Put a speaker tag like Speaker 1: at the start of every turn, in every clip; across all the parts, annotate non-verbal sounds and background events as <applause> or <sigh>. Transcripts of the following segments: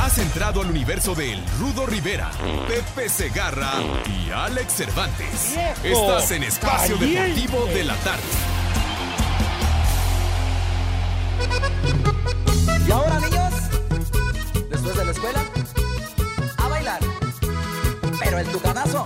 Speaker 1: Has entrado al universo de El Rudo Rivera, Pepe Segarra y Alex Cervantes. Estás en Espacio Deportivo de la Tarde.
Speaker 2: Y ahora, niños, después de la escuela, a bailar. Pero el tucanazo.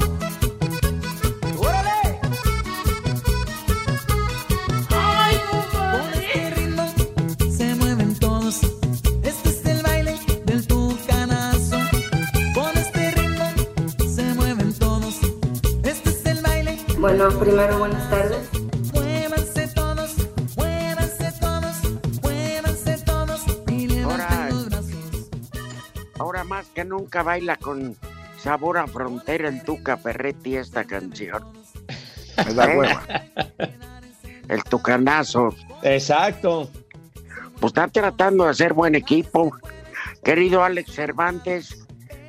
Speaker 3: Bueno, primero buenas tardes.
Speaker 4: Muévanse todos, muévanse todos, muévanse todos y levanten
Speaker 5: Ahora-. Ahora más que nunca baila con sabor a frontera el Tuca Ferretti esta canción.
Speaker 6: Me da
Speaker 5: ¿Eh?
Speaker 6: hueva.
Speaker 5: El Tucanazo.
Speaker 7: Exacto.
Speaker 5: Pues está tratando de hacer buen equipo. Querido Alex Cervantes,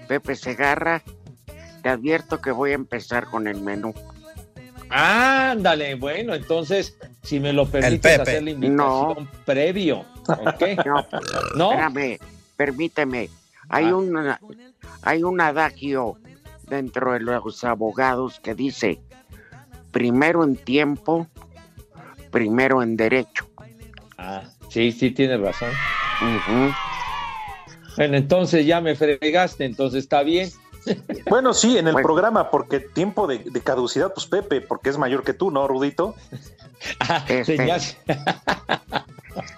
Speaker 5: Pepe Segarra, te advierto que voy a empezar con el menú.
Speaker 7: Ándale, bueno, entonces, si me lo permites hacer la invitación previo, ¿ok? <laughs>
Speaker 5: No,
Speaker 7: ¿No?
Speaker 5: espérame, permíteme. Hay,
Speaker 7: Ah.
Speaker 5: un, hay un adagio dentro de los abogados que dice, primero en tiempo, primero en derecho.
Speaker 7: Ah, sí, sí, tienes razón. Bueno, entonces ya me fregaste, entonces está bien.
Speaker 6: Bueno, sí, en el
Speaker 5: Bueno.
Speaker 6: programa, porque tiempo de, de caducidad, pues Pepe, porque es mayor que tú, ¿no, Rudito?
Speaker 7: Ah,
Speaker 5: Este,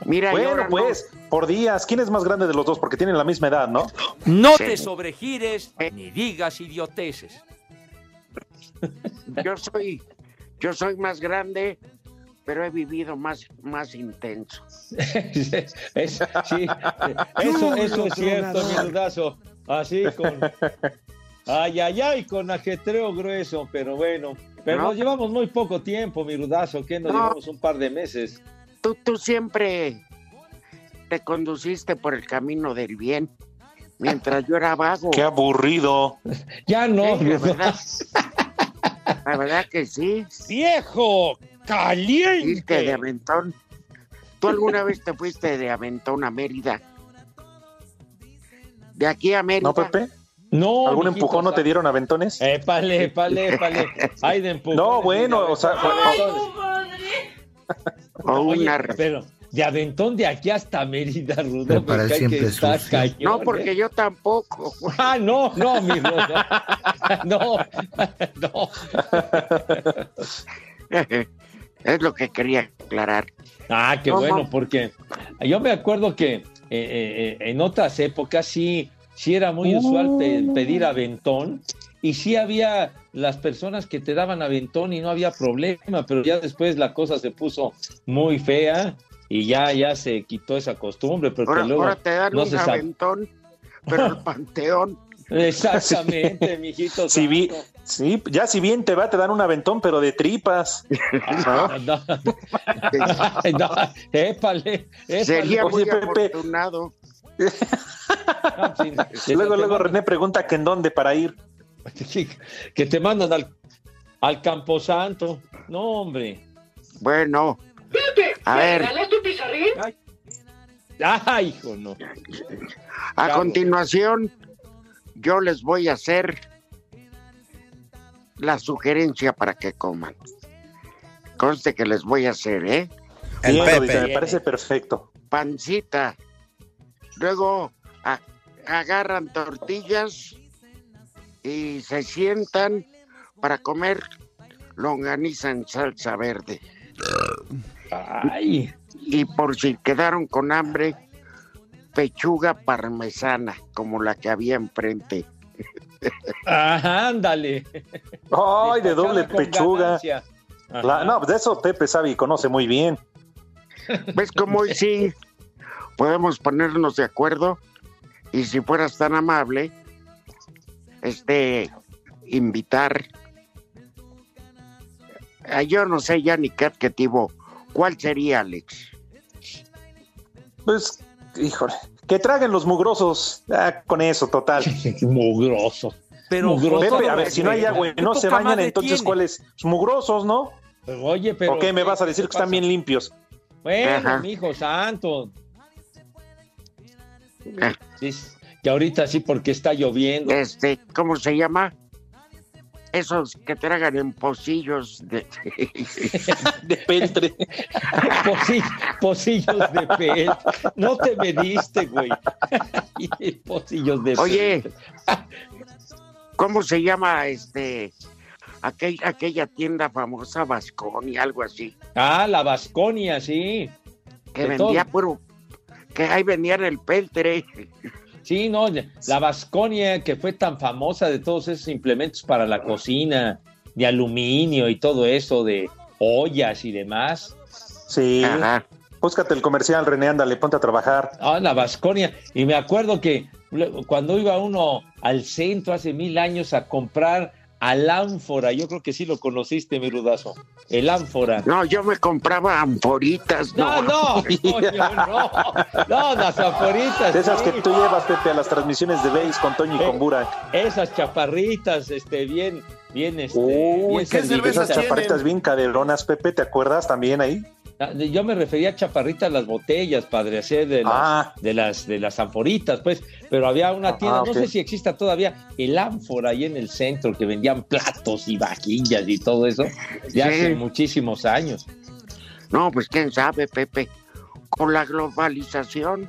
Speaker 5: Mira,
Speaker 6: Bueno,
Speaker 5: ahora no-
Speaker 6: pues, por días. ¿Quién es más grande de los dos? Porque tienen la misma edad, ¿no?
Speaker 7: No
Speaker 5: Sí.
Speaker 7: te sobregires ni digas idioteces.
Speaker 5: yo soy, yo soy más grande, pero he vivido más, más intenso. <laughs>
Speaker 7: Es- sí, eso, eso es cierto, mi dudazo. Así con. Ay, ay, ay, con ajetreo grueso, pero bueno. Pero
Speaker 5: No.
Speaker 7: nos llevamos muy poco tiempo, mi rudazo, que nos
Speaker 5: No.
Speaker 7: llevamos un par de meses.
Speaker 5: Tú, tú siempre te conduciste por el camino del bien, mientras yo era vago.
Speaker 6: Qué aburrido. <laughs>
Speaker 7: Ya no,
Speaker 5: Sí, la verdad. La verdad que sí.
Speaker 7: viejo,
Speaker 5: Fuiste de
Speaker 7: caliente.
Speaker 5: aventón. ¿Tú alguna vez te fuiste de aventón a Mérida? De aquí a Mérida.
Speaker 6: ¿No, Pepe?
Speaker 7: No,
Speaker 6: ¿Algún
Speaker 7: mijito,
Speaker 6: empujón no
Speaker 7: o sea,
Speaker 6: te dieron aventones?
Speaker 7: Épale, épale, <laughs> épale. Ay, de empujón.
Speaker 6: No, bueno, o sea, <laughs>
Speaker 5: O
Speaker 7: Oye,
Speaker 5: una-
Speaker 7: pero de aventón de aquí hasta Mérida, Rudo.
Speaker 8: Para siempre
Speaker 7: cañón,
Speaker 5: No,
Speaker 7: ¿eh?
Speaker 5: porque yo tampoco. <laughs>
Speaker 7: Ah, no, no, mi Rudo. No, no.
Speaker 5: es lo que quería aclarar.
Speaker 7: Ah, qué
Speaker 5: No,
Speaker 7: bueno,
Speaker 5: no.
Speaker 7: porque yo me acuerdo que eh, eh, eh, en otras épocas sí, sí era muy usual pe- pedir aventón y sí había las personas que te daban aventón y no había problema, pero ya después la cosa se puso muy fea y ya, ya se quitó esa costumbre, porque
Speaker 5: Ahora,
Speaker 7: luego
Speaker 5: ahora te dan
Speaker 7: no
Speaker 5: un aventón, pero el panteón. <laughs>
Speaker 7: Exactamente, mijito. <laughs>
Speaker 6: Si vi-. Sí, ya si bien te va, te dan un aventón, pero de tripas. <laughs>
Speaker 7: Ah, no. No, épale, épale.
Speaker 5: Sería muy
Speaker 6: Oye, Pepe.
Speaker 7: Ah, sí,
Speaker 6: Luego, luego René pregunta que en dónde para ir.
Speaker 7: que te mandan al, al Camposanto. No, hombre.
Speaker 5: Bueno, a ver,
Speaker 7: Ay, hijo, no.
Speaker 5: a continuación, yo les voy a hacer la sugerencia para que coman. Conste que les voy a hacer, ¿eh?
Speaker 8: El Pepe.
Speaker 6: Me parece perfecto.
Speaker 5: Pancita. Luego, a- agarran tortillas y se sientan para comer longaniza en salsa verde.
Speaker 7: Ay,
Speaker 5: Y por si quedaron con hambre, pechuga parmesana, como la que había enfrente.
Speaker 7: ajá, ándale.
Speaker 6: Ay, de doble pechuga. La- no, de eso Pepe sabe y conoce muy bien.
Speaker 5: ¿Ves cómo hoy sí podemos ponernos de acuerdo? Y si fueras tan amable, este, invitar a yo no sé ya ni qué adjetivo, ¿cuál sería, Alex?
Speaker 6: Pues, híjole, que traguen los mugrosos. Ah, con eso, total. <laughs>
Speaker 7: Mugroso.
Speaker 2: Pero
Speaker 6: Pepe, a ver, si no hay agua y
Speaker 2: ¿qué
Speaker 6: no se bañan, entonces
Speaker 2: tiene?
Speaker 6: ¿cuáles? Mugrosos, ¿no?
Speaker 7: Oye, pero.
Speaker 6: ¿O qué me vas a decir que están bien limpios?
Speaker 7: Bueno, hijo santo. Sí, que ahorita sí, porque está lloviendo.
Speaker 5: Este, ¿cómo se llama? Esos que tragan en pocillos de... <laughs>
Speaker 6: De peltre. <laughs>
Speaker 7: Pocillos de pel. No te mediste, güey. <laughs> Pocillos de
Speaker 5: Oye. ¿cómo se llama este aquel- aquella tienda famosa Vasconi, algo así?
Speaker 7: Ah, la Vasconia, sí.
Speaker 5: Que
Speaker 7: De
Speaker 5: vendía
Speaker 7: todo.
Speaker 5: puro, que ahí vendían el peltre.
Speaker 7: Sí, no, la Vasconia que fue tan famosa de todos esos implementos para la cocina, de aluminio y todo eso, de ollas y demás.
Speaker 6: Sí.
Speaker 5: Ajá.
Speaker 6: Búscate el comercial, René, ándale, ponte a trabajar.
Speaker 7: Ah, la Vasconia. Y me acuerdo que cuando iba uno al centro hace mil años a comprar al ánfora, yo creo que sí lo conociste, mi rudazo. El ánfora.
Speaker 5: No, yo me compraba amporitas.
Speaker 7: No,
Speaker 5: No,
Speaker 7: no, <laughs> coño, no. No, las ánforitas.
Speaker 6: De esas
Speaker 7: sí.
Speaker 6: que tú llevas, Pepe, a las transmisiones de Base con Toño y
Speaker 7: Eh,
Speaker 6: con Burak.
Speaker 7: Esas chaparritas, este, bien, bien, este.
Speaker 6: Uy,
Speaker 7: bien
Speaker 2: ¿qué
Speaker 6: Esas chaparritas bien caderonas, Pepe, ¿te acuerdas también ahí?
Speaker 7: Ah, Yo me refería a chaparritas las botellas, padre, hacer de las,
Speaker 6: Ah.
Speaker 7: de las de las anforitas, pues, pero había una
Speaker 6: Ah,
Speaker 7: tienda, no sé si exista todavía, el ánfora ahí en el centro, que vendían platos y vajillas y todo eso, de hace
Speaker 5: Sí.
Speaker 7: muchísimos años.
Speaker 5: no, pues quién sabe, Pepe. Con la globalización,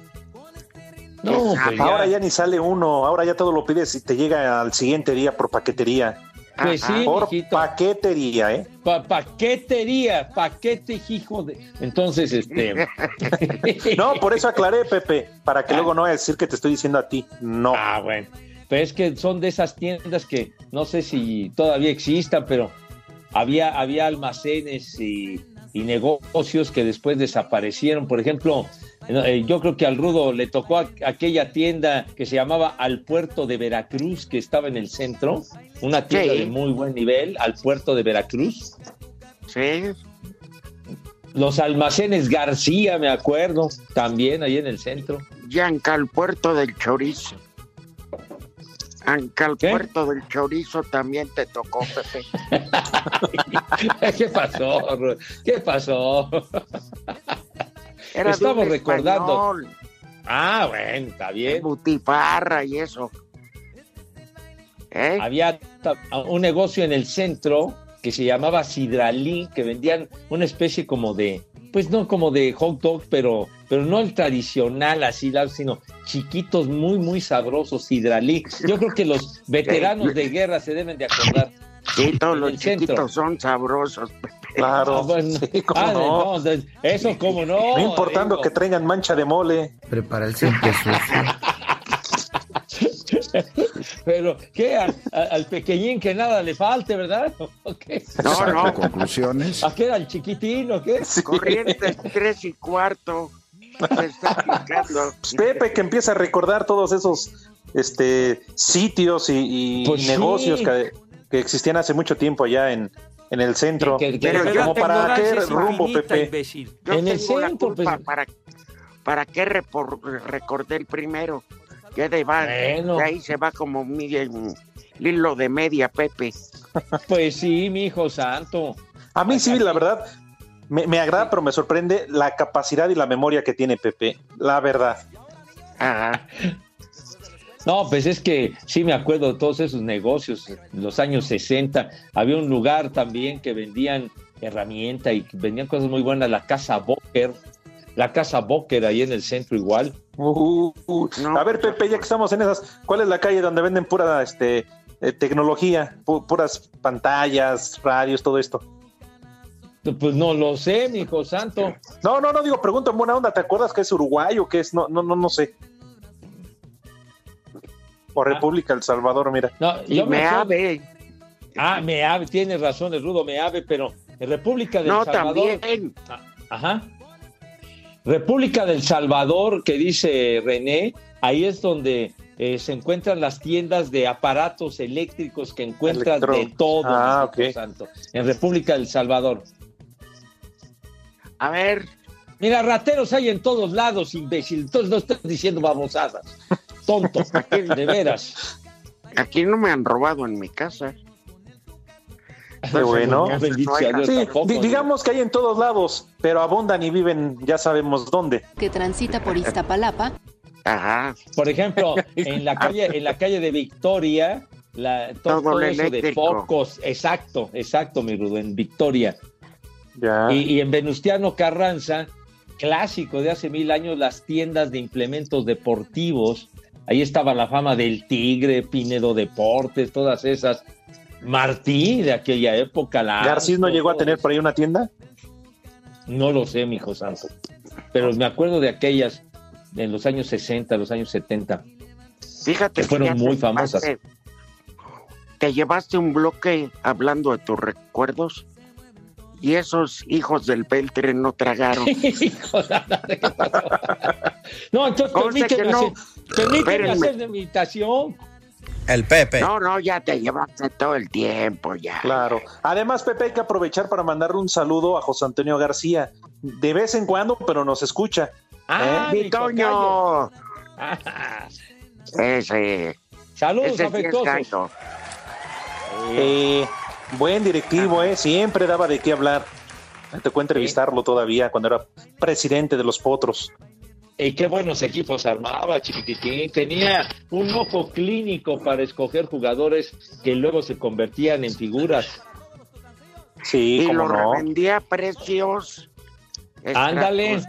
Speaker 7: No, pues ya,
Speaker 6: Ahora ya ni sale uno, ahora ya todo lo pides y te llega al siguiente día por paquetería.
Speaker 7: Pues
Speaker 5: Ajá.
Speaker 7: sí,
Speaker 6: Por paquetería, ¿eh?
Speaker 7: pa- paquetería, paquete, hijo de... Entonces, este... <laughs>
Speaker 6: No, por eso aclaré, Pepe, para que
Speaker 7: Ah.
Speaker 6: luego no vaya a decir que te estoy diciendo a ti. No.
Speaker 7: Ah, bueno. Pero es que son de esas tiendas que no sé si todavía existan, pero había, había almacenes y, y negocios que después desaparecieron. Por ejemplo, yo creo que al Rudo le tocó a- aquella tienda que se llamaba Al Puerto de Veracruz, que estaba en el centro, una tienda
Speaker 5: Sí.
Speaker 7: de muy buen nivel, al Puerto de Veracruz.
Speaker 5: sí,
Speaker 7: Los almacenes García, me acuerdo, también ahí en el centro.
Speaker 5: Yanca al puerto del chorizo. Anca al
Speaker 7: ¿Qué?
Speaker 5: puerto del chorizo también te tocó, Pepe. <laughs>
Speaker 7: ¿Qué pasó? ¿Qué pasó?
Speaker 5: Era
Speaker 7: Estamos recordando.
Speaker 5: español,
Speaker 7: Ah, bueno, está bien.
Speaker 5: butifarra y eso. ¿Eh?
Speaker 7: Había un negocio en el centro que se llamaba Sidralí, que vendían una especie como de, pues no como de hot dog, pero, pero no el tradicional así, sino chiquitos, muy, muy sabrosos, Sidralí. Yo creo que los <laughs> veteranos de guerra se deben de acordar.
Speaker 5: Sí, todos los
Speaker 7: centro.
Speaker 5: chiquitos son sabrosos.
Speaker 6: Claro.
Speaker 7: Ah, bueno.
Speaker 6: Sí, cómo
Speaker 7: Ah,
Speaker 6: no.
Speaker 7: no, eso como no.
Speaker 6: No importando
Speaker 7: digo.
Speaker 6: que traigan mancha de mole.
Speaker 8: Prepara el siempre sucio.
Speaker 7: Pero, ¿qué? A- a- al pequeñín que nada le falte, ¿verdad? <laughs>
Speaker 5: No, no,
Speaker 8: Conclusiones.
Speaker 7: ¿A qué era el chiquitín o qué?
Speaker 5: corriente tres y cuarto. Se está aplicando.
Speaker 6: Pepe que empieza a recordar todos esos este sitios y, y
Speaker 7: Pues sí.
Speaker 6: negocios que, que existían hace mucho tiempo allá en, en el centro.
Speaker 7: Que- que-
Speaker 5: Pero
Speaker 7: que-
Speaker 5: yo
Speaker 6: para qué rumbo, Pepe.
Speaker 2: imbécil.
Speaker 5: Yo
Speaker 7: En el
Speaker 5: tengo la
Speaker 7: centro,
Speaker 5: culpa
Speaker 7: pues.
Speaker 5: para, para qué repor- recordé el primero. Que de, va,
Speaker 7: Bueno.
Speaker 5: de ahí se va como mi el hilo de media, Pepe. <laughs>
Speaker 7: Pues sí, mi hijo santo.
Speaker 6: A mí sí, la verdad, me, me agrada, pero me sorprende la capacidad y la memoria que tiene Pepe. La verdad.
Speaker 5: Ajá.
Speaker 7: No, pues es que sí me acuerdo de todos esos negocios, en los años 60. Había un lugar también que vendían herramienta y vendían cosas muy buenas, la Casa Boker, la casa Boker ahí en el centro igual.
Speaker 6: Uh, uh.
Speaker 5: No,
Speaker 6: a ver, Pepe, ya que estamos en esas, ¿cuál es la calle donde venden pura este, eh, tecnología, pu- puras pantallas, radios, todo esto?
Speaker 7: Pues no lo sé, mi hijo santo.
Speaker 6: No, no, no digo, pregunto en buena onda, ¿te acuerdas que es Uruguay o qué es? No, no, no, no sé. O República El Salvador, mira.
Speaker 7: No,
Speaker 5: Y
Speaker 7: yo me
Speaker 5: me
Speaker 7: acuerdo-
Speaker 5: ave.
Speaker 7: Ah, Meave, tienes razón, el rudo Meave, pero República del
Speaker 5: No,
Speaker 7: Salvador.
Speaker 5: también.
Speaker 7: Ajá. República del Salvador, que dice René, ahí es donde eh, se encuentran las tiendas de aparatos eléctricos que encuentras
Speaker 6: Electro-
Speaker 7: de todo,
Speaker 6: Ah,
Speaker 7: mi hijo
Speaker 6: ok.
Speaker 7: santo, en República del Salvador.
Speaker 5: A ver,
Speaker 7: Mira, rateros hay en todos lados, imbécil. Entonces no estás diciendo babosadas. <laughs> Tonto, de veras.
Speaker 5: aquí no me han robado en mi casa.
Speaker 6: Qué bueno. Digamos que hay en todos lados, pero abundan y viven, ya sabemos dónde.
Speaker 9: que transita por Iztapalapa,
Speaker 5: Ajá.
Speaker 7: Por ejemplo, en la calle, en la calle de Victoria, la, to-
Speaker 5: Todo
Speaker 7: todo,
Speaker 5: lo
Speaker 7: eso de focos, exacto, exacto, mi Rudo, en Victoria.
Speaker 6: Ya.
Speaker 7: Y, y en Venustiano Carranza, clásico de hace mil años, las tiendas de implementos deportivos. Ahí estaba la fama del Tigre, Pinedo Deportes, todas esas. Martí de aquella época. La
Speaker 6: Garcís no llegó a tener por ahí una tienda.
Speaker 7: No lo sé, mi hijo santo. Pero me acuerdo de aquellas en los años 60, los años 70.
Speaker 5: Fíjate
Speaker 7: Que fueron
Speaker 5: te
Speaker 7: muy famosas.
Speaker 5: llevaste- Te llevaste un bloque hablando de tus recuerdos y esos hijos del Beltre no tragaron. <laughs>
Speaker 7: No, entonces permíteme,
Speaker 5: no.
Speaker 7: Permíteme hacer la invitación.
Speaker 8: El Pepe.
Speaker 5: No, no, ya te llevaste todo el tiempo, ya.
Speaker 6: Claro. Además, Pepe, hay que aprovechar para mandarle un saludo a José Antonio García. De vez en cuando, pero nos escucha.
Speaker 7: Ah, mi.
Speaker 5: ¡Vitoño!
Speaker 7: Ah, <laughs>
Speaker 5: Ese,
Speaker 7: Saludos
Speaker 5: ese
Speaker 7: afectuosos.
Speaker 6: Eh, buen directivo, ¿eh? Siempre daba de qué hablar. Me tocó entrevistarlo todavía cuando era presidente de los Potros.
Speaker 7: Y qué buenos equipos armaba, chiquitín. Tenía un ojo clínico para escoger jugadores que luego se convertían en figuras.
Speaker 6: Sí,
Speaker 5: Y lo
Speaker 6: no.
Speaker 5: revendía a precios
Speaker 7: Ándale.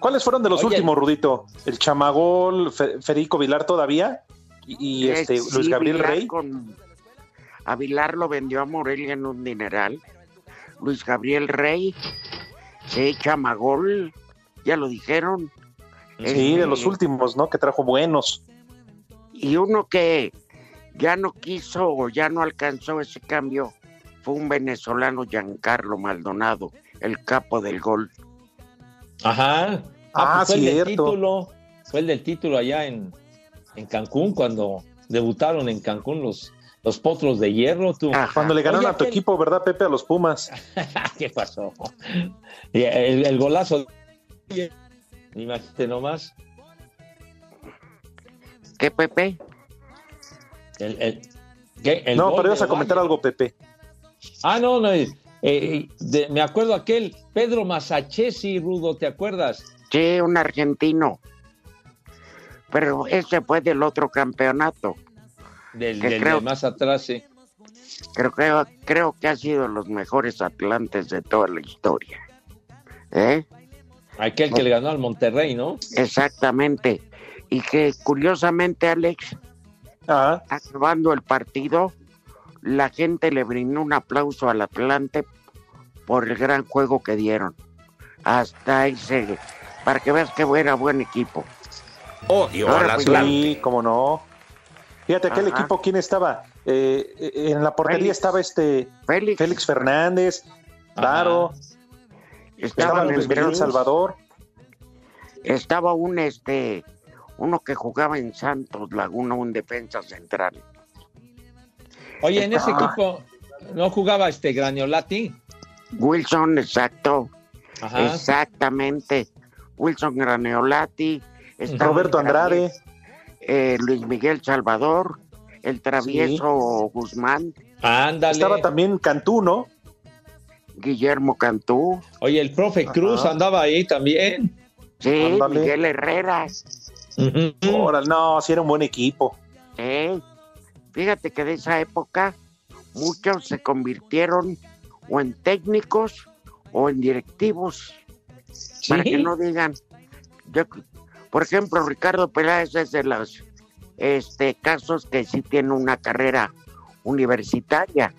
Speaker 6: ¿Cuáles fueron de los
Speaker 7: Oye.
Speaker 6: últimos, Rudito? ¿El Chamagol, Fe- Federico Vilar todavía? Y, y,
Speaker 5: Eh,
Speaker 6: este,
Speaker 5: sí,
Speaker 6: Luis Gabriel
Speaker 5: Vilar
Speaker 6: Rey.
Speaker 5: con- a Vilar lo vendió a Morelia en un dineral. Luis Gabriel Rey, sí, Chamagol, ya lo dijeron.
Speaker 6: Sí, de
Speaker 5: Este,
Speaker 6: los últimos, ¿no? Que trajo buenos.
Speaker 5: Y uno que ya no quiso o ya no alcanzó ese cambio fue un venezolano, Giancarlo Maldonado, el capo del gol.
Speaker 7: Ajá.
Speaker 6: Ah,
Speaker 7: pues fue el del título. Fue el del título allá en, en Cancún, cuando debutaron en Cancún los, los potros de hierro. Tú.
Speaker 5: Ajá.
Speaker 6: Cuando le ganaron
Speaker 7: Oye,
Speaker 6: a tu equipo, ¿verdad, Pepe? A los Pumas. <laughs>
Speaker 7: ¿Qué pasó? <laughs> El, el golazo. Imagínate nomás.
Speaker 5: ¿Qué, Pepe?
Speaker 7: El, el- ¿qué? El
Speaker 6: no, pero ibas a comentar algo, Pepe.
Speaker 7: Ah, no, no. eh, eh, de- me acuerdo aquel Pedro Masachesi, Rudo, ¿te acuerdas?
Speaker 5: Sí, un argentino. Pero ese fue del otro campeonato.
Speaker 7: Del, del
Speaker 5: creo-
Speaker 7: de más atrás, sí.
Speaker 5: Creo que, creo que ha sido los mejores atlantes de toda la historia. ¿Eh?
Speaker 7: Aquel que le ganó al Monterrey, ¿no?
Speaker 5: Exactamente. Y que curiosamente, Alex,
Speaker 6: Ah,
Speaker 5: acabando el partido, la gente le brindó un aplauso al Atlante por el gran juego que dieron. Hasta ese, para que veas que era buen equipo.
Speaker 8: Odio
Speaker 5: Ahora,
Speaker 8: al
Speaker 5: pues,
Speaker 8: Atlante.
Speaker 6: sí, cómo no. Fíjate, aquel
Speaker 5: Ajá.
Speaker 6: equipo, ¿quién estaba? Eh, eh, en la portería
Speaker 5: Félix.
Speaker 6: estaba este
Speaker 5: Félix,
Speaker 6: Félix Fernández, claro. Estaba
Speaker 5: estaba
Speaker 6: Luis Miguel Salvador.
Speaker 5: estaba un este uno que jugaba en Santos Laguna, un defensa central.
Speaker 7: Oye, en ese equipo no jugaba este Graniolati.
Speaker 5: Wilson, exacto,
Speaker 7: Ajá.
Speaker 5: exactamente. Wilson Graneolati, estaba
Speaker 6: Roberto Andrade.
Speaker 5: eh, Luis Miguel Salvador, el travieso Guzmán,
Speaker 7: Ándale.
Speaker 6: Estaba también Cantú, ¿no?
Speaker 5: Guillermo Cantú,
Speaker 7: Oye, el profe Cruz
Speaker 6: Ajá.
Speaker 7: andaba ahí también.
Speaker 5: sí,
Speaker 6: Ándale.
Speaker 5: Miguel Herrera.
Speaker 6: Órale, no, sí era un buen equipo.
Speaker 5: Sí. Fíjate que de esa época muchos se convirtieron o en técnicos o en directivos. Para que no digan. Yo, por ejemplo, Ricardo Peláez es de los este, casos que sí tiene una carrera universitaria.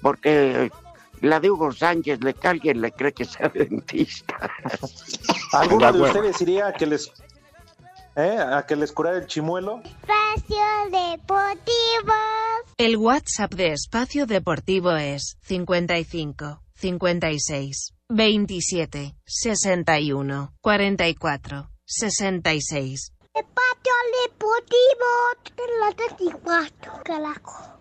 Speaker 5: Porque la de Hugo Sánchez, le que alguien le cree que sea <laughs> dentista.
Speaker 6: ¿Alguno de ustedes iría a que les, eh, a que les curara el chimuelo?
Speaker 10: Espacio Deportivo.
Speaker 11: El WhatsApp de Espacio Deportivo es 55 56 27 61 44 66.
Speaker 10: Espacio Deportivo. De la 34, carajo.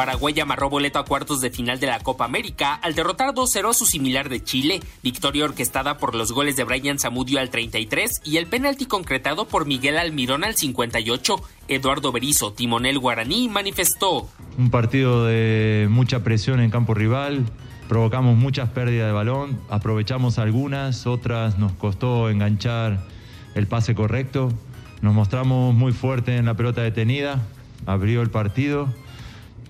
Speaker 12: Paraguay amarró boleto a cuartos de final de la Copa América al derrotar 2-0 a su similar de Chile, victoria orquestada por los goles de Brian Zamudio al 33 y el penalti concretado por Miguel Almirón al 58. Eduardo Berizo, timonel guaraní, manifestó.
Speaker 13: Un partido de mucha presión en campo rival, provocamos muchas pérdidas de balón, aprovechamos algunas, otras nos costó enganchar el pase correcto, nos mostramos muy fuertes en la pelota detenida, abrió el partido,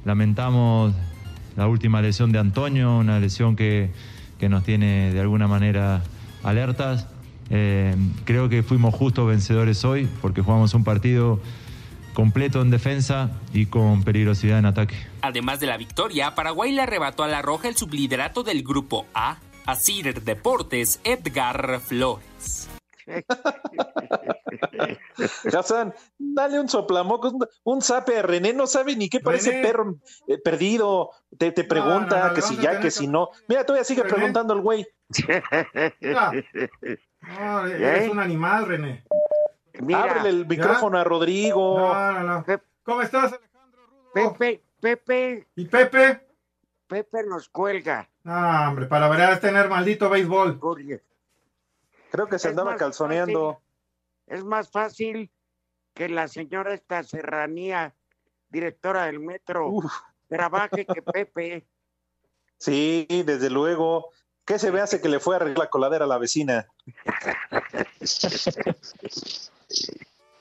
Speaker 13: lamentamos la última lesión de Antonio, una lesión que, que nos tiene de alguna manera alertas. Eh, creo que fuimos justos vencedores hoy porque jugamos un partido completo en defensa y con peligrosidad en ataque.
Speaker 12: Además de la victoria, Paraguay le arrebató a la Roja el subliderato del Grupo A, a Cider Deportes Edgar Flores. <laughs> <laughs>
Speaker 6: Ya saben, dale un soplamocos, un, zape a René, no sabe ni qué parece
Speaker 14: René.
Speaker 6: perro eh, perdido. Te, te pregunta
Speaker 14: no, no,
Speaker 6: que si ya, que
Speaker 14: que-
Speaker 6: si no. Mira, todavía sigue
Speaker 14: René.
Speaker 6: preguntando el güey.
Speaker 14: Ah. No, <laughs> eres un animal, René.
Speaker 6: Ábrele el micrófono a Rodrigo.
Speaker 14: No, no, no. ¿Cómo estás,
Speaker 5: Pepe, Pepe.
Speaker 14: ¿Y Pepe?
Speaker 5: Pepe nos cuelga.
Speaker 14: Ah, hombre, para ver tener maldito béisbol.
Speaker 6: Creo que se
Speaker 5: Es
Speaker 6: andaba calzoneando.
Speaker 5: Es más fácil que la señora esta serranía, directora del metro, trabaje que <laughs> Pepe.
Speaker 6: Sí, desde luego. ¿Qué se ve hace que le fue a arreglar la coladera a la vecina? <laughs>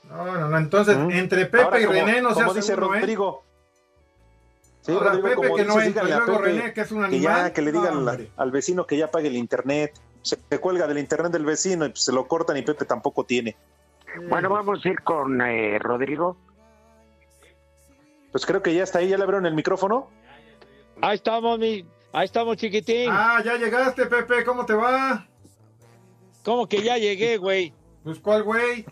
Speaker 14: No, no, no. Entonces, entre Pepe.
Speaker 6: Ahora,
Speaker 14: y
Speaker 6: como-
Speaker 14: René no se
Speaker 6: como
Speaker 14: hace
Speaker 6: dice
Speaker 14: uno, ¿eh?
Speaker 6: Rodrigo. Sí,
Speaker 14: Ahora,
Speaker 6: Rodrigo,
Speaker 14: Pepe
Speaker 6: como
Speaker 14: que no entra, y
Speaker 6: a
Speaker 14: luego
Speaker 6: Pepe
Speaker 14: René, que es un
Speaker 6: que ya,
Speaker 14: animal.
Speaker 6: que le
Speaker 14: No,
Speaker 6: digan al vecino que ya pague el internet. Se cuelga del internet del vecino y pues, se lo cortan y Pepe tampoco tiene.
Speaker 5: Bueno, vamos a ir con eh, Rodrigo.
Speaker 6: Pues creo que ya está ahí, ya le abrieron el micrófono.
Speaker 7: Ahí estamos, mi, ahí estamos, chiquitín.
Speaker 14: Ah, ya llegaste, Pepe, ¿cómo te va?
Speaker 7: ¿Cómo que ya llegué, güey?
Speaker 14: Pues, ¿cuál güey?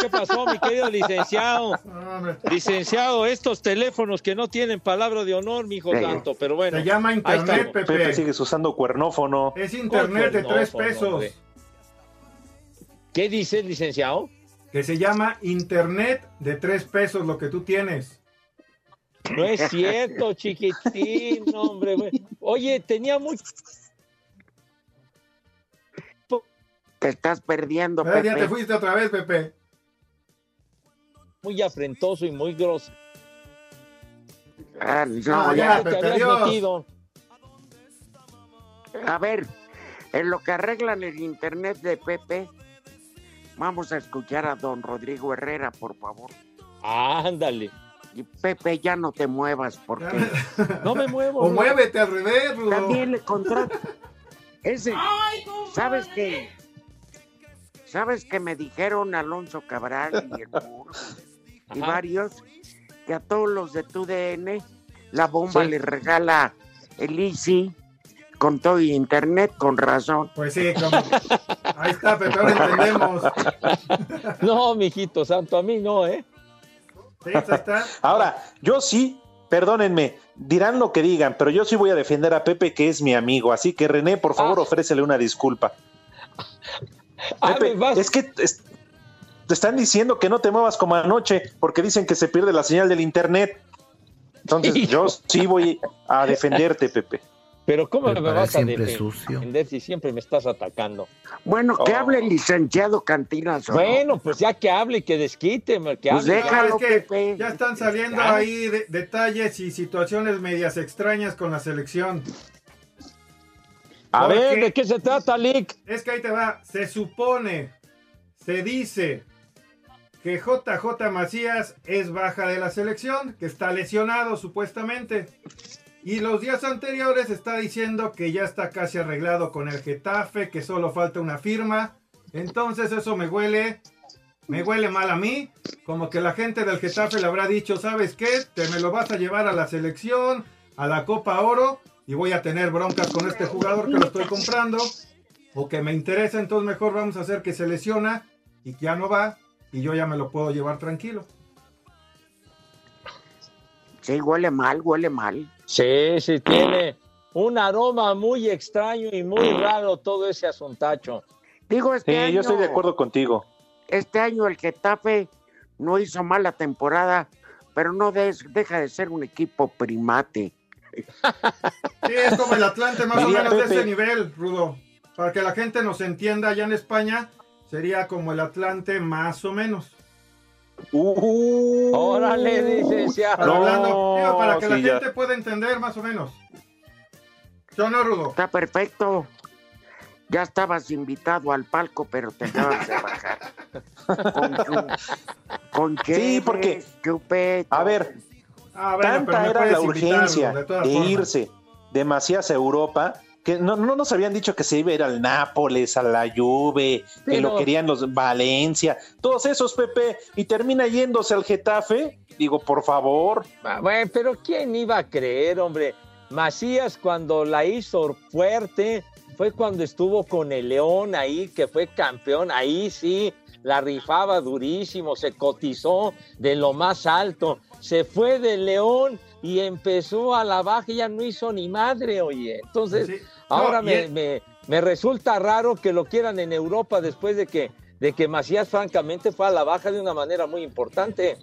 Speaker 7: ¿Qué pasó, mi querido licenciado? <laughs> Licenciado, estos teléfonos que no tienen palabra de honor, mi hijo santo, pero bueno.
Speaker 14: Se llama internet. Pepe.
Speaker 6: Pepe sigues usando cuernófono.
Speaker 14: Es internet de
Speaker 7: ¿Cuál
Speaker 14: tres pesos.
Speaker 7: hombre? ¿Qué dice el licenciado?
Speaker 14: Que se llama internet de tres pesos lo que tú tienes.
Speaker 7: No es cierto, <laughs> chiquitín, hombre. Oye, tenía mucho.
Speaker 5: Te estás perdiendo,
Speaker 14: Ah, ya
Speaker 5: Pepe.
Speaker 14: te fuiste otra vez, Pepe.
Speaker 7: Muy afrentoso y muy grosso.
Speaker 5: Ah, no,
Speaker 14: Ah,
Speaker 5: ya.
Speaker 14: ya,
Speaker 7: te
Speaker 14: Pepe,
Speaker 7: metido.
Speaker 5: A ver, en lo que arreglan el internet de Pepe, vamos a escuchar a don Rodrigo Herrera, por favor.
Speaker 7: Ándale.
Speaker 5: Y Pepe, ya no te muevas, porque <laughs>
Speaker 7: No me muevo.
Speaker 14: O muévete al revés, Rudo.
Speaker 5: también le contrato. Ese, <laughs> ¿sabes qué? ¿Sabes que me dijeron Alonso Cabral y el Muro y varios que a todos los de tu DN la bomba
Speaker 7: Sí.
Speaker 5: le regala el Easy con todo y internet con razón?
Speaker 14: Pues sí, como... ahí está, Pepe, ahora entendemos. <laughs>
Speaker 7: No, mijito santo, a mí no, ¿eh?
Speaker 14: Sí, ahí está.
Speaker 6: Ahora, yo sí, perdónenme, dirán lo que digan, pero yo sí voy a defender a Pepe, que es mi amigo. Así que René, por favor,
Speaker 7: Ah.
Speaker 6: ofrécele una disculpa.
Speaker 7: Ah,
Speaker 6: Pepe,
Speaker 7: me vas-
Speaker 6: es que es- te están diciendo que no te muevas como anoche, porque dicen que se pierde la señal del internet. Entonces, <laughs> yo sí voy a defenderte, Pepe.
Speaker 7: Pero ¿cómo me vas a
Speaker 15: sucio.
Speaker 7: defender si siempre me estás atacando?
Speaker 5: Bueno, que
Speaker 6: Oh.
Speaker 5: hable el licenciado Cantinas. ¿o no?
Speaker 7: Bueno, pues ya que hable y que desquite, me- que
Speaker 5: Pues
Speaker 7: hable.
Speaker 5: Déjalo,
Speaker 14: es que
Speaker 5: Pepe.
Speaker 14: ya están saliendo
Speaker 7: Ya.
Speaker 14: ahí de- detalles y situaciones medias extrañas con la selección.
Speaker 7: A
Speaker 14: ¿Por
Speaker 7: ver? ¿de qué se trata, Lick?
Speaker 14: Es que ahí te va, se supone, se dice que JJ Macías es baja de la selección, que está lesionado supuestamente. Y los días anteriores está diciendo que ya está casi arreglado con el Getafe, que solo falta una firma. Entonces eso me huele, me huele mal a mí. Como que la gente del Getafe le habrá dicho, ¿sabes qué? Te me lo vas a llevar a la selección, a la Copa Oro, y voy a tener broncas con este jugador que lo estoy comprando. O que me interesa, entonces mejor vamos a hacer que se lesiona y que ya no va, y yo ya me lo puedo llevar tranquilo.
Speaker 5: Sí, huele mal, huele mal.
Speaker 7: Sí, sí, tiene un aroma muy extraño y muy raro todo ese asuntacho.
Speaker 5: Digo, este
Speaker 6: Sí,
Speaker 5: año,
Speaker 6: yo estoy de acuerdo contigo.
Speaker 5: Este año el Getafe no hizo mala temporada, pero no deja de ser un equipo primate. <laughs>
Speaker 14: Sí, es como el Atlante más o menos de ese nivel, Rudo. Para que la gente nos entienda, allá en España sería como el Atlante más o menos.
Speaker 6: Uh,
Speaker 7: Órale, licenciado.
Speaker 14: Para,
Speaker 6: No,
Speaker 14: hablando- para que
Speaker 6: sí,
Speaker 14: la
Speaker 6: ya.
Speaker 14: gente pueda entender más o menos. Yo no, Rudo.
Speaker 5: Está perfecto. Ya estabas invitado al palco, pero te acabas de bajar. Con, con
Speaker 6: Sí, porque-
Speaker 5: cheves, chupetos.
Speaker 6: A ver,
Speaker 14: Ah, bueno,
Speaker 6: tanta era la urgencia
Speaker 14: de
Speaker 6: de irse de Macías a Europa que no, no nos habían dicho que se iba a ir al Nápoles, a la Juve, que lo querían los Valencia, todos esos Pepe, y termina yéndose al Getafe. Digo, por favor,
Speaker 7: Ah, Bueno, pero ¿quién iba a creer, hombre? Macías cuando la hizo fuerte fue cuando estuvo con el León ahí, que fue campeón, ahí sí, la rifaba durísimo, se cotizó de lo más alto, se fue del León y empezó a la baja y ya no hizo ni madre, oye. Entonces,
Speaker 14: Sí.
Speaker 7: Ahora
Speaker 14: No,
Speaker 7: me,
Speaker 14: es-
Speaker 7: me- me resulta raro que lo quieran en Europa después de que, de que Macías francamente fue a la baja de una manera muy importante.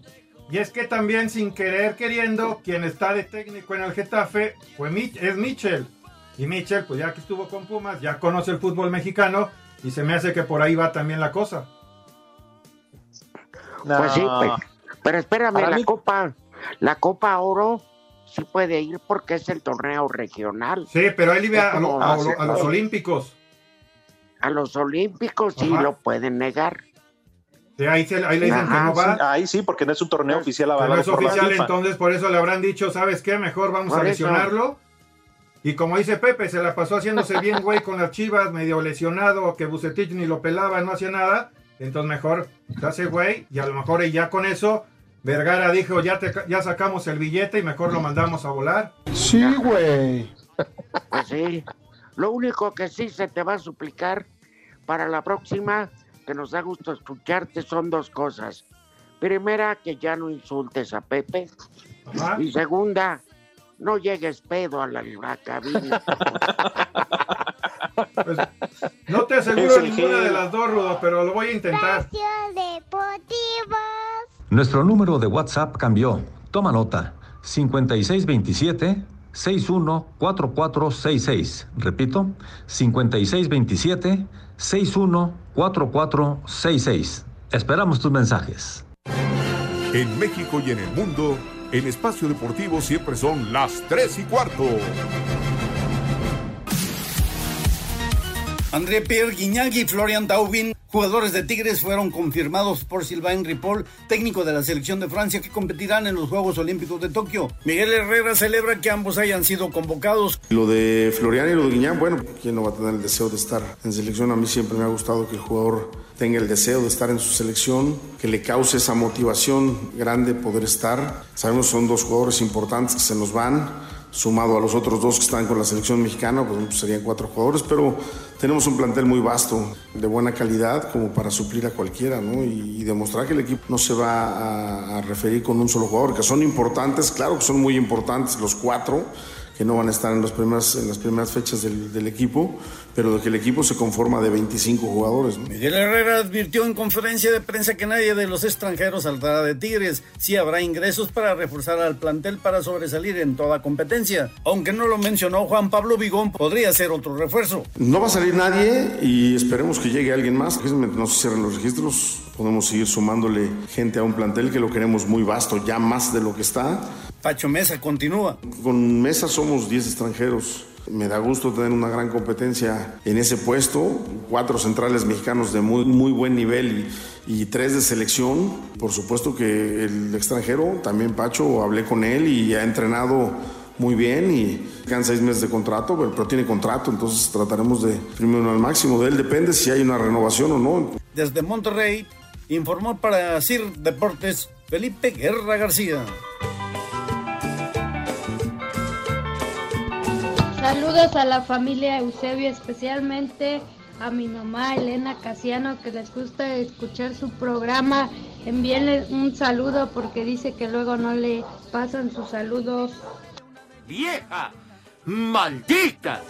Speaker 14: Y es que también sin querer queriendo, quien está de técnico en el Getafe fue Mich- es Michel. Y Michel, pues ya que estuvo con Pumas, ya conoce el fútbol mexicano y se me hace que por ahí va también la cosa.
Speaker 5: Pues sí, pues, pero espérame,
Speaker 6: Para
Speaker 5: la
Speaker 6: mí-
Speaker 5: Copa, la Copa Oro sí puede ir porque es el torneo regional.
Speaker 14: Sí, pero él iba a, lo- a lo- a los Olímpicos.
Speaker 5: A los Olímpicos sí
Speaker 14: Ajá.
Speaker 5: lo pueden negar.
Speaker 14: Sí, ahí, se- ahí le dicen que
Speaker 5: Ajá,
Speaker 14: no va.
Speaker 6: Sí, ahí sí, porque no es un torneo oficial
Speaker 14: no es oficial, entonces por eso le habrán dicho, ¿sabes qué? Mejor vamos
Speaker 5: Por
Speaker 14: a
Speaker 5: eso.
Speaker 14: lesionarlo. Y como dice Pepe, se la pasó haciéndose bien, güey, con las chivas, medio lesionado, que Bucetich ni lo pelaba, no hacía nada. Entonces mejor se hace güey, y a lo mejor ya con eso, Vergara dijo, ya, te, ya sacamos el billete y mejor lo mandamos a volar.
Speaker 16: Sí, güey. <laughs>
Speaker 5: Pues sí. Lo único que sí se te va a suplicar para la próxima, que nos da gusto escucharte, son dos cosas. Primera, que ya no insultes a Pepe.
Speaker 14: Ajá.
Speaker 5: Y segunda, no llegues pedo a la, la cabina.
Speaker 14: Pues, no te aseguro ninguna de las dos, Rudo, pero lo voy a intentar.
Speaker 17: Nuestro número de WhatsApp cambió. Toma nota. 5627 614466. Repito, 5627 614466. Esperamos tus mensajes.
Speaker 1: En México y en el mundo, en Espacio Deportivo siempre son las 3 y cuarto.
Speaker 16: André Pierre Guignac y Florian Taubin, jugadores de Tigres, fueron confirmados por Sylvain Ripoll, técnico de la selección de Francia, que competirán en los Juegos Olímpicos de Tokio. Miguel Herrera celebra que ambos hayan sido convocados.
Speaker 18: Lo de Florian y lo de Guiñán, bueno, ¿quién no va a tener el deseo de estar en selección? A mí siempre me ha gustado que el jugador tenga el deseo de estar en su selección, que le cause esa motivación grande poder estar. Sabemos son dos jugadores importantes que se nos van, sumado a los otros dos que están con la selección mexicana, pues serían cuatro jugadores, pero tenemos un plantel muy vasto, de buena calidad, como para suplir a cualquiera, ¿no? Y, demostrar que el equipo no se va a, referir con un solo jugador, que son importantes, claro que son muy importantes los cuatro, que no van a estar en, los primeras, en las primeras fechas del equipo, pero de que el equipo se conforma de 25 jugadores. ¿no?
Speaker 16: Miguel Herrera advirtió en conferencia de prensa que nadie de los extranjeros saldrá de Tigres. Sí habrá ingresos para reforzar al plantel para sobresalir en toda competencia. Aunque no lo mencionó Juan Pablo Vigón, podría ser otro refuerzo.
Speaker 18: No va a salir nadie y esperemos que llegue alguien más. No se cierren los registros, podemos seguir sumándole gente a un plantel que lo queremos muy vasto, ya más de lo que está.
Speaker 16: Pacho Mesa continúa.
Speaker 18: Con Mesa somos 10 extranjeros Me da gusto tener una gran competencia en ese puesto, cuatro centrales mexicanos de muy, muy buen nivel y, tres de selección. Por supuesto que el extranjero, también Pacho, hablé con él y ha entrenado muy bien y quedan seis meses de contrato, pero, pero tiene contrato, entonces trataremos de primero al máximo. De él depende si hay una renovación o no.
Speaker 16: Desde Monterrey, informó para CIR Deportes Felipe Guerra García.
Speaker 19: Saludos a la familia Eusebio, especialmente a mi mamá Elena Casiano, que les gusta escuchar su programa. Envíenle un saludo porque dice que luego no le pasan sus saludos.
Speaker 20: ¡Vieja! ¡Maldita!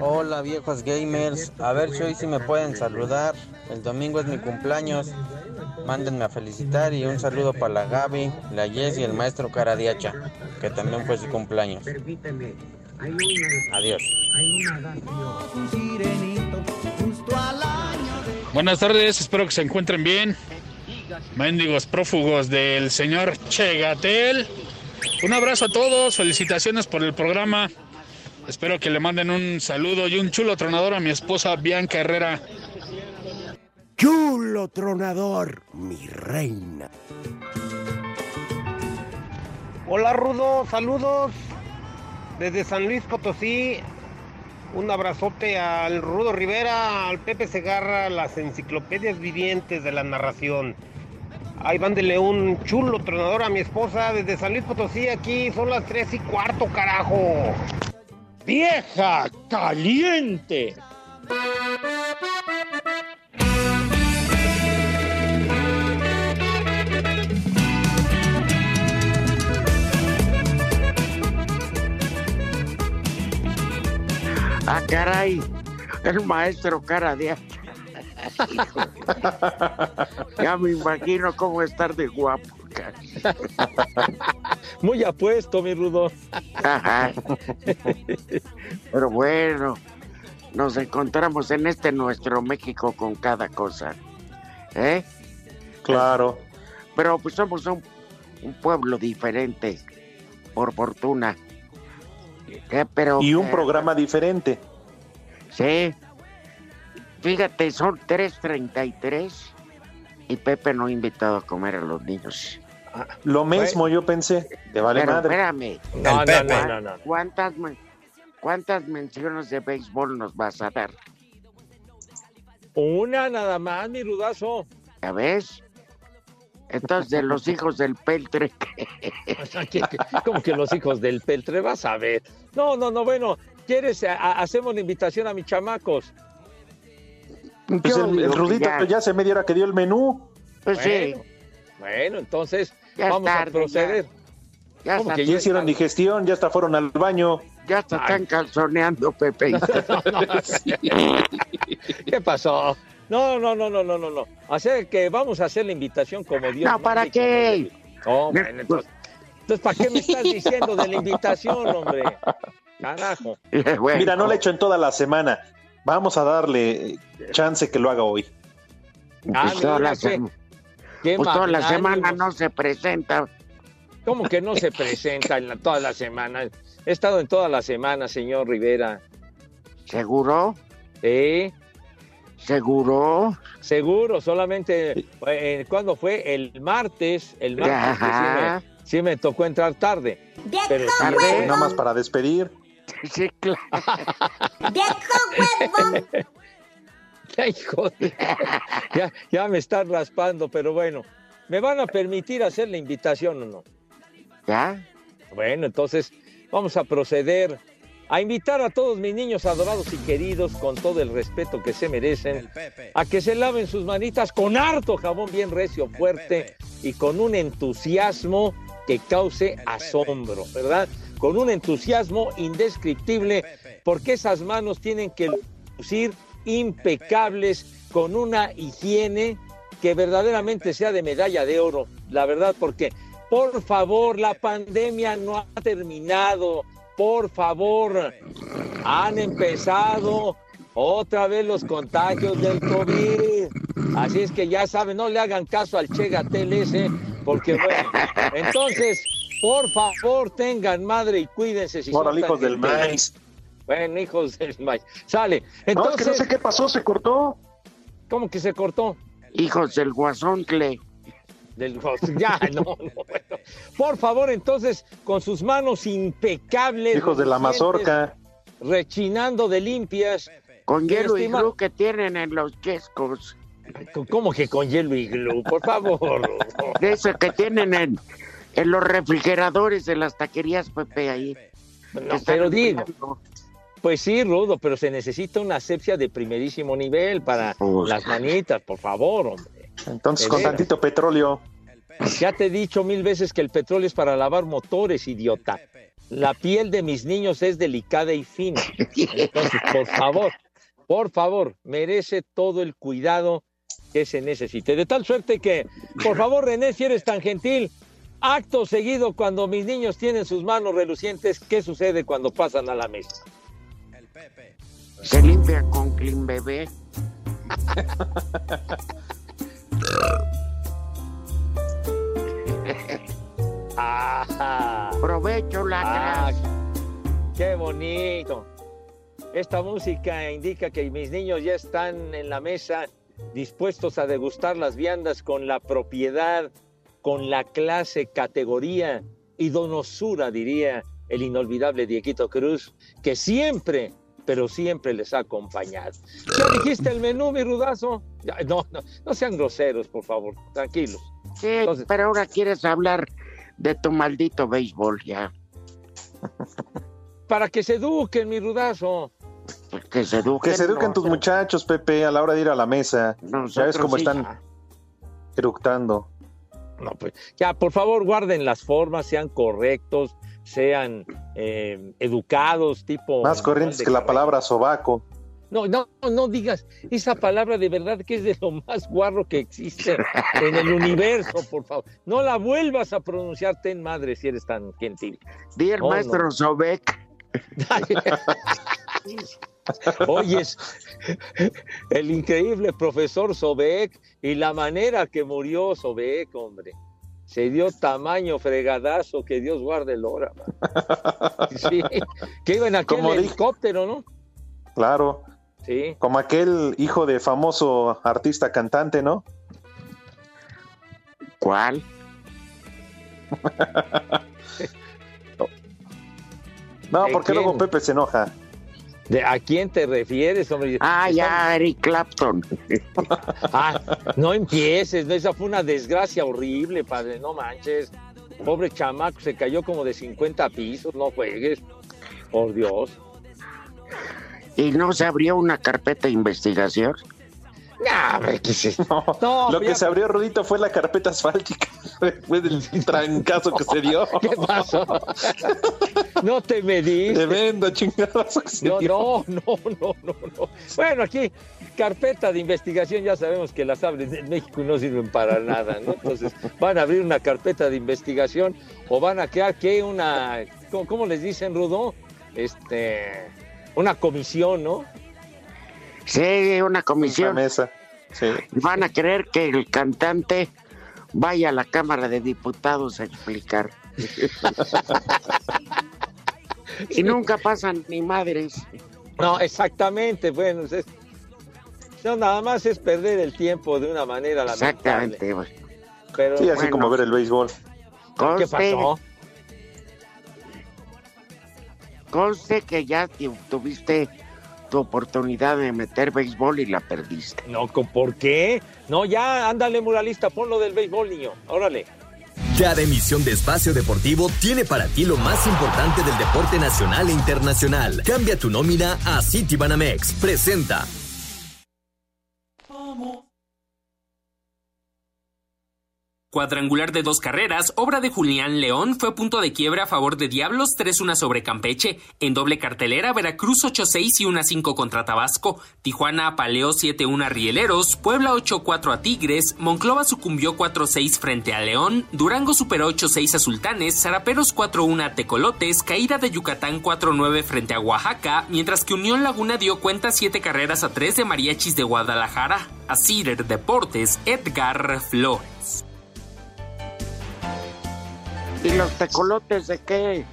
Speaker 21: Hola viejos gamers, a ver si hoy sí me pueden saludar. El domingo es mi cumpleaños. Mándenme a felicitar y un saludo para la Gaby, la Jess y el maestro Caradiacha, que también fue su cumpleaños. Adiós.
Speaker 22: Buenas tardes, espero que se encuentren bien. Mendigos prófugos del señor Chegatel. Un abrazo a todos, felicitaciones por el programa. Espero que le manden un saludo y un chulo tronador a mi esposa Bianca Herrera.
Speaker 15: Chulo tronador, mi reina.
Speaker 23: Hola Rudo, saludos desde San Luis Potosí. Un abrazote al Rudo Rivera, al Pepe Segarra, las enciclopedias vivientes de la narración. Ahí mándele un chulo tronador a mi esposa desde San Luis Potosí. Aquí son las tres y cuarto, carajo.
Speaker 7: ¡Vieja caliente!
Speaker 5: Ah, caray, el maestro cara de. Ya me imagino cómo estar de guapo.
Speaker 7: Muy apuesto, mi rudo.
Speaker 5: Pero bueno, nos encontramos en este nuestro México con cada cosa. ¿Eh?
Speaker 6: Claro.
Speaker 5: Pero pues somos un, un pueblo diferente, por fortuna. Pero,
Speaker 6: Y un
Speaker 5: eh,
Speaker 6: programa diferente.
Speaker 5: Sí. Fíjate, son 3.33 y Pepe no ha invitado a comer a los niños.
Speaker 6: Lo mismo yo pensé. Te vale
Speaker 5: Pero
Speaker 6: madre.
Speaker 5: espérame.
Speaker 6: No, no, Pepe. no,
Speaker 7: no, no.
Speaker 5: ¿Cuántas, ¿Cuántas menciones de béisbol nos vas a dar?
Speaker 7: Una nada más, mi rudazo.
Speaker 5: ¿Ya ves? Entonces, de los hijos del Peltre. <laughs>
Speaker 7: Como que los hijos del Peltre, vas a ver. No, no, no, bueno, ¿quieres? a- a- hacemos la invitación a mis chamacos.
Speaker 6: Pues el, el Rudito
Speaker 5: ya.
Speaker 6: ya. ya se media hora que dio el menú.
Speaker 5: Pues
Speaker 7: bueno, bueno, entonces
Speaker 5: Ya
Speaker 7: vamos
Speaker 5: tarde,
Speaker 7: a proceder.
Speaker 5: Ya
Speaker 7: ¿Cómo
Speaker 5: está-
Speaker 7: que
Speaker 6: Ya hicieron digestión, ya hasta fueron al baño.
Speaker 5: Ya se están calzoneando, Pepe. <laughs>
Speaker 7: ¿Qué pasó? No, no, no, no, no, no, no. Hacer que vamos a hacer la invitación como Dios.
Speaker 5: No, ¿para qué?
Speaker 7: bueno, entonces, entonces, ¿para qué me estás diciendo de la invitación, hombre? <laughs> Carajo.
Speaker 6: Mira, no lo he hecho en toda la semana. Vamos a darle chance que lo haga hoy.
Speaker 7: Ah,
Speaker 5: Pues toda la, pues toda la
Speaker 7: magnánimos.
Speaker 5: semana no se presenta.
Speaker 7: ¿Cómo que no se presenta en la- toda la semana? He estado en toda la semana, señor Rivera.
Speaker 5: ¿Seguro?
Speaker 7: Sí.
Speaker 5: ¿Seguro?
Speaker 7: Seguro, solamente, eh, ¿cuándo fue? El martes, el martes, que sí, me, sí me tocó entrar tarde. Pero
Speaker 6: Tarde, nada más para despedir.
Speaker 5: Sí, claro. <laughs>
Speaker 7: Ya, hijo de- <laughs> ya, ya me están raspando, pero bueno, ¿me van a permitir hacer la invitación o no?
Speaker 5: ¿Ya?
Speaker 7: Bueno, entonces vamos a proceder a invitar a todos mis niños adorados y queridos con todo el respeto que se merecen a que se laven sus manitas con harto jabón bien recio, fuerte y con un entusiasmo que cause asombro, ¿verdad? Con un entusiasmo indescriptible porque esas manos tienen que lucir impecables con una higiene que verdaderamente sea de medalla de oro, la verdad, porque por favor, la pandemia no ha terminado, por favor, han empezado otra vez los contagios del COVID. Así es que ya saben, no le hagan caso al Che Gatel ese, porque bueno, entonces Por favor, tengan madre y cuídense. Si
Speaker 6: Ahora,
Speaker 7: son
Speaker 6: hijos del maíz.
Speaker 7: Bueno, hijos del maíz. Sale.
Speaker 6: No, es que
Speaker 7: Entonces,
Speaker 6: no sé qué pasó, se cortó.
Speaker 7: ¿cómo que se cortó?
Speaker 5: Hijos del guasontle.
Speaker 7: Del, ya, <laughs> no, no, bueno. Por favor, entonces, con sus manos impecables.
Speaker 6: Hijos de la mazorca.
Speaker 7: Rechinando de limpias.
Speaker 5: Con hielo y glue que tienen en los chescos.
Speaker 7: ¿Cómo que con hielo y glue? Por favor.
Speaker 5: De eso que tienen en, en los refrigeradores de las taquerías, Pepe, ahí.
Speaker 7: No, pero digo, pues sí, Rudo, pero se necesita una asepsia de primerísimo nivel para
Speaker 5: Pues,
Speaker 7: las manitas, por favor, hombre.
Speaker 6: Entonces, con
Speaker 7: veras.
Speaker 6: tantito petróleo.
Speaker 7: Ya te he dicho mil veces que el petróleo es para lavar motores, idiota. La piel de mis niños es delicada y fina. Entonces, por favor, por favor, merece todo el cuidado que se necesite. De tal suerte que, por favor, René, si eres tan gentil, acto seguido, cuando mis niños tienen sus manos relucientes, ¿qué sucede cuando pasan a la mesa?
Speaker 5: Se limpia con Clean Bebé.
Speaker 7: ¡Ah!
Speaker 5: Provecho,
Speaker 7: Ah,
Speaker 5: lacras.
Speaker 7: ¡Qué bonito! Esta música indica que mis niños ya están en la mesa dispuestos a degustar las viandas con la propiedad, con la clase, categoría y donosura, diría el inolvidable Dieguito Cruz, que siempre, pero siempre les ha acompañado. ¿Ya dijiste el menú, mi rudazo? No, no, no sean groseros, por favor, tranquilos.
Speaker 5: Sí,
Speaker 7: Entonces-
Speaker 5: pero ahora quieres hablar de tu maldito béisbol ya.
Speaker 7: Para que se eduquen, mi rudazo.
Speaker 5: Que se eduquen.
Speaker 6: Que se eduquen
Speaker 5: no,
Speaker 6: tus muchachos, Pepe, a la hora de ir a la mesa. Ya ves cómo
Speaker 5: sí.
Speaker 6: están eructando.
Speaker 7: No, pues, ya, por favor, guarden las formas, sean correctos, sean eh, educados, tipo.
Speaker 6: Más corrientes que la palabra sobaco.
Speaker 7: No, no, no digas esa palabra de verdad que es de lo más guarro que existe en el universo, por favor. No la vuelvas a pronunciar, ten madre, si eres tan gentil.
Speaker 5: Di el
Speaker 7: No,
Speaker 5: maestro
Speaker 7: no.
Speaker 5: Sobek. <laughs>
Speaker 7: Oyes, el increíble profesor Sobek y la manera que murió Sobek, hombre. Se dio tamaño fregadazo, que Dios guarde el hora. Sí, que iba en aquel
Speaker 6: Como
Speaker 7: helicóptero, ¿no?
Speaker 6: Claro.
Speaker 7: Sí.
Speaker 6: Como aquel hijo de famoso artista cantante, ¿no?
Speaker 5: ¿Cuál? <laughs>
Speaker 6: No,
Speaker 7: ¿De
Speaker 6: porque
Speaker 7: quién?
Speaker 6: luego Pepe se enoja.
Speaker 7: ¿De ¿A quién te refieres, hombre?
Speaker 5: Ah, ya, Eric Clapton. <laughs>
Speaker 7: Ah, no empieces, no, esa fue una desgracia horrible, padre, no manches. Pobre chamaco, se cayó como de 50 pisos, no juegues. Por Dios.
Speaker 5: ¿Y no se abrió una carpeta de investigación?
Speaker 7: Nah, hombre, ¿qué es eso? <laughs>
Speaker 6: No, lo
Speaker 7: ya-
Speaker 6: que se abrió Rudito fue la carpeta asfáltica. <laughs> Después del trancazo que se dio.
Speaker 7: ¿Qué pasó? No te mediste.
Speaker 6: Tremendo chingadazo que se
Speaker 7: No, no, no, no, no, no. Bueno, aquí, carpeta de investigación, ya sabemos que las abren en México y no sirven para nada, ¿no? Entonces, van a abrir una carpeta de investigación o van a crear que una, ¿cómo, cómo les dicen, Rudo? Este, una comisión, ¿no?
Speaker 5: Sí, una
Speaker 6: Una
Speaker 5: comisión.
Speaker 6: mesa. Sí.
Speaker 5: Van a creer que el cantante vaya a la Cámara de Diputados a explicar. <laughs> <laughs> y nunca pasan ni madres.
Speaker 7: No, exactamente, bueno, es- no, nada más es perder el tiempo de una manera lamentable.
Speaker 5: Exactamente. güey.
Speaker 7: Pero,
Speaker 6: Sí, así
Speaker 5: Bueno.
Speaker 6: como ver el béisbol.
Speaker 7: ¿qué pasó?
Speaker 5: conste que ya tu- tuviste tu oportunidad de meter béisbol y la perdiste.
Speaker 7: No, ¿con- ¿por qué? No, ya, ándale, muralista, ponlo del béisbol, niño, órale.
Speaker 24: Cada emisión de Espacio Deportivo tiene para ti lo más importante del deporte nacional e internacional. Cambia tu nómina a Citibanamex. Presenta.
Speaker 12: Cuadrangular de dos carreras, obra de Julián León, fue punto de quiebra a favor de Diablos 3-1 sobre Campeche. En doble cartelera, Veracruz 8-6 y 1-5 contra Tabasco. Tijuana apaleó 7-1 a Rieleros. Puebla 8-4 a Tigres. Monclova sucumbió 4-6 frente a León. Durango superó 8-6 a Sultanes. Zaraperos 4-1 a Tecolotes. Caída de Yucatán 4-9 frente a Oaxaca. Mientras que Unión Laguna dio cuenta 7 carreras a 3 de Mariachis de Guadalajara. A Cider Deportes, Edgar Flores.
Speaker 5: ¿Y los tecolotes de qué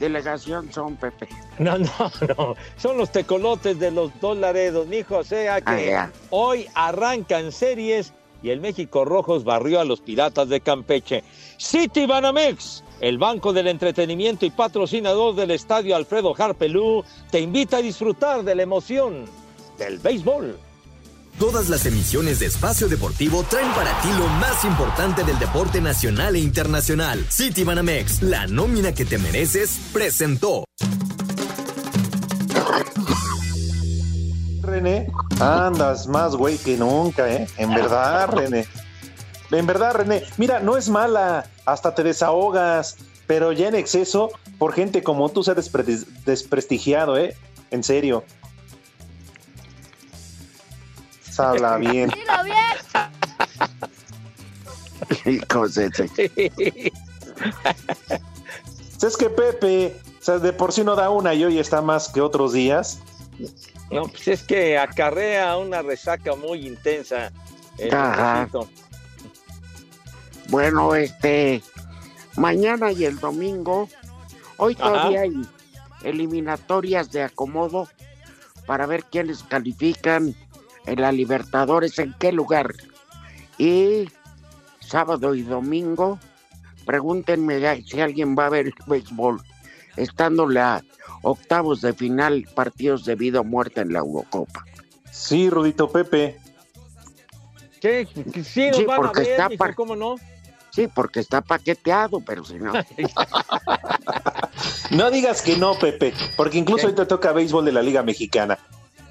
Speaker 5: delegación son, Pepe?
Speaker 7: No, no, no. Son los tecolotes de los dos Laredos, mijo. O sea que
Speaker 5: Ah,
Speaker 7: hoy arrancan series y el México Rojos barrió a los Piratas de Campeche. City Banamex, el banco del entretenimiento y patrocinador del estadio Alfredo Harpelú, te invita a disfrutar de la emoción del béisbol.
Speaker 24: Todas las emisiones de Espacio Deportivo traen para ti lo más importante del deporte nacional e internacional. City Banamex, la nómina que te mereces, presentó.
Speaker 6: René, andas más güey que nunca, ¿eh? En verdad, René. En verdad, René. Mira, no es mala, hasta te desahogas, pero ya en exceso, por gente como tú se ha despre- desprestigiado, ¿eh? En serio. Habla <laughs> bien.
Speaker 5: Hijos <laughs> de-
Speaker 6: Es que Pepe, o sea, de por sí no da una y hoy está más que otros días.
Speaker 7: No, pues es que acarrea una resaca muy intensa. el
Speaker 5: Ajá. Bueno, este, mañana y el domingo, hoy
Speaker 7: Ajá.
Speaker 5: todavía hay eliminatorias de acomodo para ver quiénes califican en la Libertadores, en qué lugar. Y sábado y domingo, pregúntenme ya si alguien va a ver el béisbol, estando la octavos de final, partidos de vida o muerte en la Eurocopa.
Speaker 6: Sí, Rudito Pepe.
Speaker 7: ¿Qué? Sí, nos
Speaker 5: Sí,
Speaker 7: van a
Speaker 5: porque
Speaker 7: ver,
Speaker 5: está par-
Speaker 7: ¿cómo no?
Speaker 5: Sí, porque está paqueteado, pero si no. <laughs>
Speaker 6: No digas que no, Pepe, porque incluso hoy te toca béisbol de la Liga Mexicana.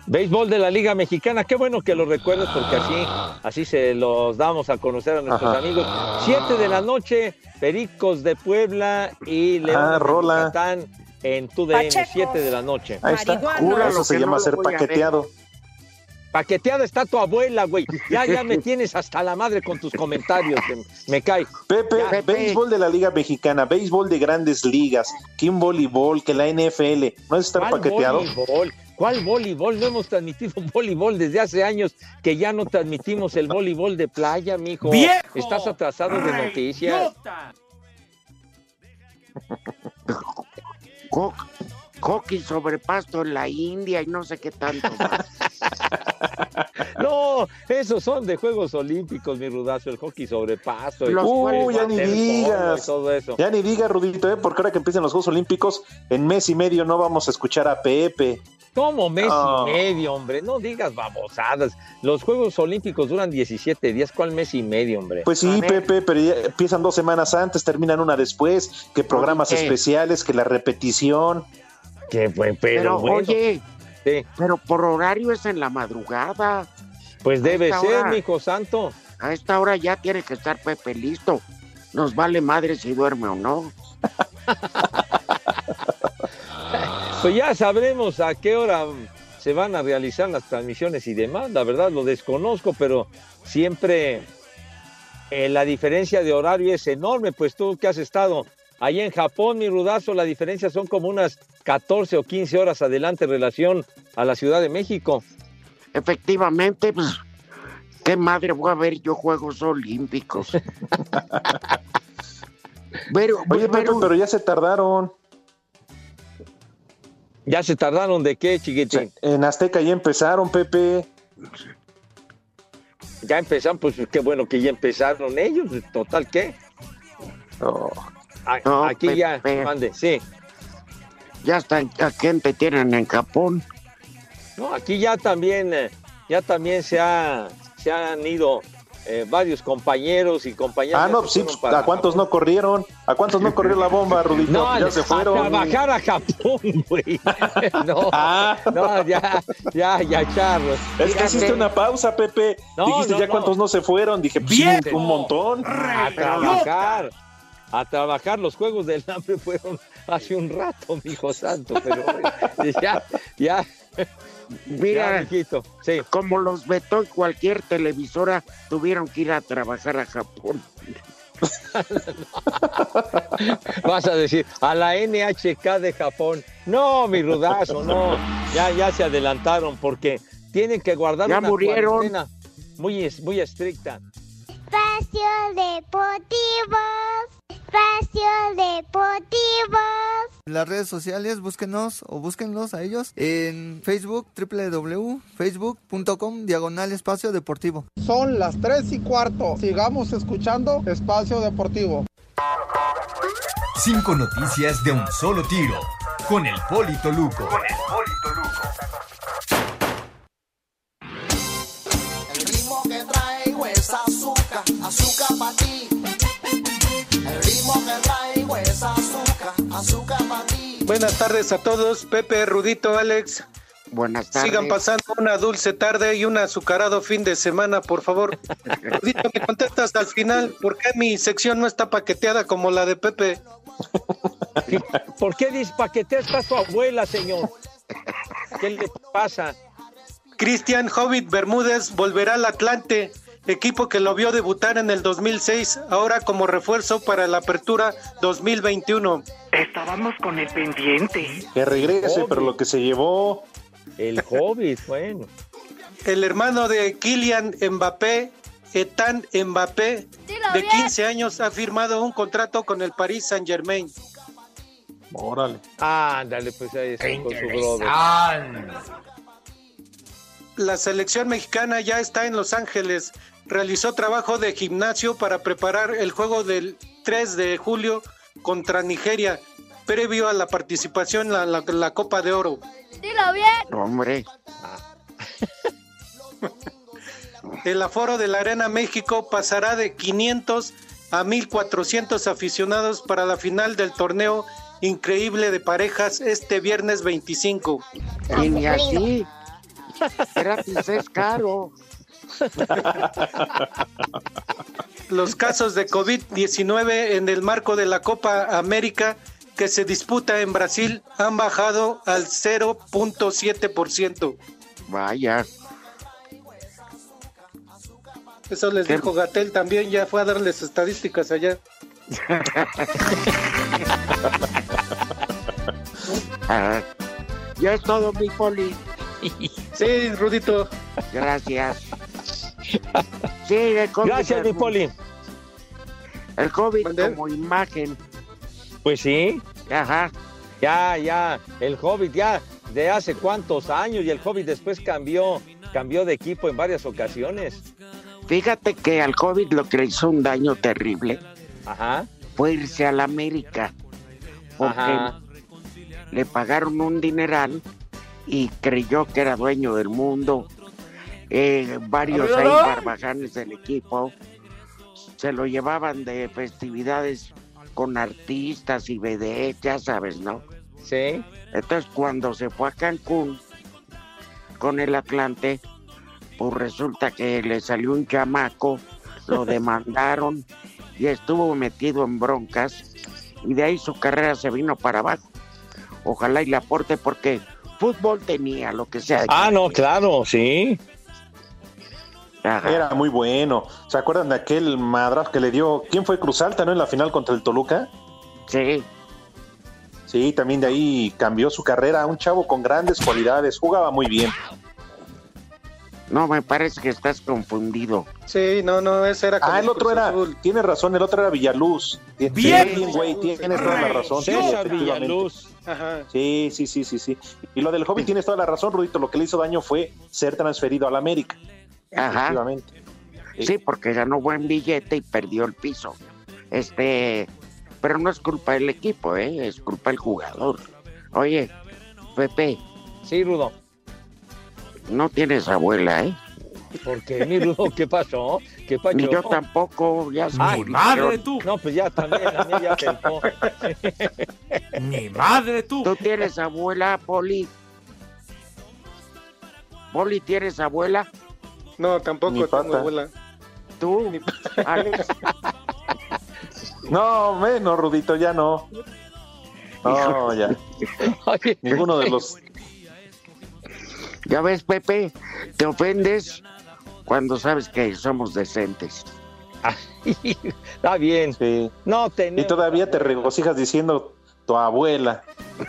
Speaker 7: Béisbol de la Liga Mexicana, qué bueno que lo recuerdes porque así, así se los damos a conocer a nuestros
Speaker 6: Ajá.
Speaker 7: amigos. Siete de la noche, Pericos de Puebla y León
Speaker 6: Ah,
Speaker 7: de
Speaker 6: rola.
Speaker 7: Yucatán en tu DN,
Speaker 6: Pachecos.
Speaker 7: 7 de la noche.
Speaker 6: Ahí está. Eso se llama ser paqueteado.
Speaker 7: Paqueteada está tu abuela, güey. Ya, ya me <laughs> tienes hasta la madre con tus comentarios. que Me cae.
Speaker 6: Pepe,
Speaker 7: Ya.
Speaker 6: béisbol de la Liga Mexicana, béisbol de grandes ligas, que un voleibol, que la NFL, ¿no es estar
Speaker 7: ¿Cuál
Speaker 6: paqueteado?
Speaker 7: voleibol? ¿Cuál voleibol? No hemos transmitido un <laughs> voleibol desde hace años que ya no transmitimos el voleibol de playa, mijo.
Speaker 20: ¡Viejo!
Speaker 7: Estás atrasado de noticias.
Speaker 5: Ho- hockey sobre pasto en la India y no sé qué tanto. <laughs>
Speaker 7: No, esos son de Juegos Olímpicos, mi rudazo, el hockey sobre pasto.
Speaker 6: Los Uh, ya ni digas.
Speaker 7: y todo eso.
Speaker 6: Ya ni diga, Rudito, ¿eh? porque ahora que empiecen los Juegos Olímpicos, en mes y medio no vamos a escuchar a Pepe.
Speaker 7: ¿Cómo mes y medio, hombre? No digas babosadas. Los Juegos Olímpicos duran 17 días. ¿Cuál mes y medio, hombre?
Speaker 6: Pues sí, Pepe, pero ya empiezan dos semanas antes, terminan una después, que programas
Speaker 5: Oye.
Speaker 6: especiales, que la repetición.
Speaker 7: Que pues, pero,
Speaker 5: Pero,
Speaker 7: bueno.
Speaker 5: oye,
Speaker 7: Sí,
Speaker 5: pero por horario es en la madrugada.
Speaker 7: pues debe ser,
Speaker 5: hora-
Speaker 7: mi hijo santo.
Speaker 5: A esta hora ya tiene que estar Pepe listo. Nos vale madre si duerme o no. <laughs>
Speaker 7: Pues ya sabremos a qué hora se van a realizar las transmisiones y demás. La verdad lo desconozco, pero siempre eh, la diferencia de horario es enorme. Pues tú que has estado ahí en Japón, mi rudazo, la diferencia son como unas 14 o 15 horas adelante en relación a la Ciudad de México.
Speaker 5: Efectivamente, pues, ¿qué madre voy a ver yo Juegos Olímpicos? <laughs> pero,
Speaker 6: Oye, Pepe,
Speaker 5: pero-
Speaker 6: pero ya se tardaron.
Speaker 7: ¿Ya se tardaron de qué, chiquitín?
Speaker 6: En Azteca ya empezaron, Pepe.
Speaker 7: Ya empezaron, pues qué bueno que ya empezaron ellos. Total, ¿qué? A-
Speaker 5: No,
Speaker 7: Aquí ya, mande, sí.
Speaker 5: ya están, a gente tienen en Japón.
Speaker 7: No, aquí ya también, eh, ya también se, ha, se han ido eh, varios compañeros y compañeras.
Speaker 6: Ah, no, sí,
Speaker 7: fueron para
Speaker 6: ¿a cuántos no corrieron? ¿A cuántos no corrió la bomba, Rudito?
Speaker 7: No,
Speaker 6: ya se
Speaker 7: a
Speaker 6: fueron.
Speaker 7: trabajar a Japón, güey. <laughs> No,
Speaker 6: Ah.
Speaker 7: no, ya, ya, ya, Charlos.
Speaker 6: Es que hiciste una pausa, Pepe.
Speaker 7: No,
Speaker 6: Dijiste
Speaker 7: no,
Speaker 6: ya
Speaker 7: no.
Speaker 6: cuántos no se fueron. Dije, pues, sí,
Speaker 7: ¡Viejo!
Speaker 6: un montón.
Speaker 7: A trabajar. A trabajar, los Juegos del Hambre fueron hace un rato, mi hijo santo, pero ya, ya,
Speaker 5: Mira,
Speaker 7: sí.
Speaker 5: como los vetó en cualquier televisora, tuvieron que ir a trabajar a Japón. <laughs>
Speaker 7: Vas a decir, a la NHK de Japón. No, mi rudazo, no. Ya, ya se adelantaron porque tienen que guardar
Speaker 5: Ya
Speaker 7: una
Speaker 5: murieron.
Speaker 7: cuarentena muy, muy estricta.
Speaker 10: Espacio Deportivo. Espacio Deportivo.
Speaker 25: Las redes sociales, búsquenos o búsquenlos a ellos en Facebook, www.facebook.com, diagonal espacio deportivo.
Speaker 26: Son las 3 y cuarto. Sigamos escuchando Espacio Deportivo.
Speaker 1: Cinco noticias de un solo tiro. Con el Polito Luco.
Speaker 27: Con el Polito Luco.
Speaker 28: Buenas tardes a todos, Pepe, Rudito, Alex.
Speaker 5: Buenas tardes.
Speaker 28: Sigan pasando una dulce tarde y un azucarado fin de semana, por favor. <laughs> Rudito, me contestas al final, ¿por qué mi sección no está paqueteada como la de Pepe? <laughs>
Speaker 7: ¿Por qué dispaquetea está su abuela, señor? ¿Qué le pasa?
Speaker 28: Cristian Hobbit Bermúdez volverá al Atlante, equipo que lo vio debutar en el 2006, ahora como refuerzo para la apertura 2021.
Speaker 29: Estábamos con el pendiente.
Speaker 6: Que regrese, pero lo que se llevó.
Speaker 7: El Hobbit, <laughs> bueno.
Speaker 28: El hermano de Kylian Mbappé, Etan Mbappé, de 15 años, ha firmado un contrato con el Paris Saint Germain.
Speaker 6: Órale.
Speaker 7: Ándale, pues ahí está con su brother.
Speaker 28: La selección mexicana ya está en Los Ángeles. Realizó trabajo de gimnasio para preparar el juego del 3 de julio contra Nigeria, previo a la participación en la, la- la Copa de Oro.
Speaker 10: Dilo bien.
Speaker 5: Hombre, <laughs>
Speaker 28: El aforo de la Arena México pasará de 500 a 1400 aficionados para la final del torneo increíble de parejas este viernes 25.
Speaker 5: y ni así. Gratis es caro. <laughs>
Speaker 28: Los casos de COVID-19 en el marco de la Copa América que se disputa en Brasil han bajado al 0.7%.
Speaker 5: Vaya.
Speaker 28: Eso les dijo Gatel también, ya fue a darles estadísticas allá. <laughs>
Speaker 5: Ah, ya es todo, mi poli.
Speaker 28: Sí, Rudito.
Speaker 5: Gracias. Sí, el COVID.
Speaker 7: Gracias, mi Poli.
Speaker 5: El COVID como imagen.
Speaker 7: Pues sí.
Speaker 5: Ajá.
Speaker 7: Ya, ya. El Hobbit ya de hace cuántos años y el Hobbit después cambió, cambió de equipo en varias ocasiones.
Speaker 5: Fíjate que al COVID lo que le hizo un daño terrible
Speaker 7: Ajá.
Speaker 5: fue irse a la América. Porque
Speaker 7: Ajá.
Speaker 5: le pagaron un dineral y creyó que era dueño del mundo. Eh, varios ahí barbajanes del equipo se lo llevaban de festividades con artistas y vedettes, ya sabes, ¿no?
Speaker 7: Sí.
Speaker 5: Entonces cuando se fue a Cancún con el Atlante, pues resulta que le salió un chamaco, lo <laughs> demandaron y estuvo metido en broncas y de ahí su carrera se vino para abajo. Ojalá y le aporte porque fútbol tenía, lo que sea.
Speaker 7: Ah, no, claro, sí.
Speaker 6: Era muy bueno. ¿Se acuerdan de aquel madrazo que le dio? ¿Quién fue Cruz Alta, no? En la final contra el Toluca.
Speaker 5: Sí.
Speaker 6: Sí, también de ahí cambió su carrera. Un chavo con grandes cualidades. Jugaba muy bien.
Speaker 5: No, me parece que estás confundido.
Speaker 28: Sí, no, no, ese era
Speaker 6: Ah, el otro
Speaker 28: Cruz
Speaker 6: era.
Speaker 28: Azul.
Speaker 6: Tienes razón, el otro era Villaluz.
Speaker 28: Bien.
Speaker 6: Sí, güey, tienes toda la razón. sí,
Speaker 7: César. Villaluz.
Speaker 28: Ajá.
Speaker 6: Sí, sí, sí, sí, sí. Y lo del Hobbit tienes toda la razón, Rudito. Lo que le hizo daño fue ser transferido al América.
Speaker 5: Ajá.
Speaker 6: Efectivamente.
Speaker 5: Sí, porque ganó buen billete y perdió el piso. Este, pero no es culpa del equipo, ¿eh? es culpa del jugador. Oye, Pepe.
Speaker 7: Sí, Rudo.
Speaker 5: No tienes abuela, ¿eh?
Speaker 7: ¿Por qué, mi Rudo? ¿Qué pasó? ¿Qué pasó?
Speaker 5: Ni yo tampoco, ya se
Speaker 7: Ay,
Speaker 5: murieron.
Speaker 7: tú. No, pues ya también, a mí ya pelcó.
Speaker 20: Mi <laughs> madre, tú.
Speaker 5: ¿Tú tienes abuela, Poli? ¿Poli tienes abuela?
Speaker 28: No, tampoco tengo
Speaker 6: pata.
Speaker 28: abuela.
Speaker 5: ¿Tú, <laughs> Alex?
Speaker 6: No, menos, Rudito, ya no. No, ya. Ninguno de los.
Speaker 5: Ya ves, Pepe, te ofendes cuando sabes que somos decentes. <laughs>
Speaker 7: Está bien.
Speaker 6: Sí.
Speaker 7: No
Speaker 6: Y
Speaker 7: tenemos.
Speaker 6: todavía te regocijas diciendo tu abuela.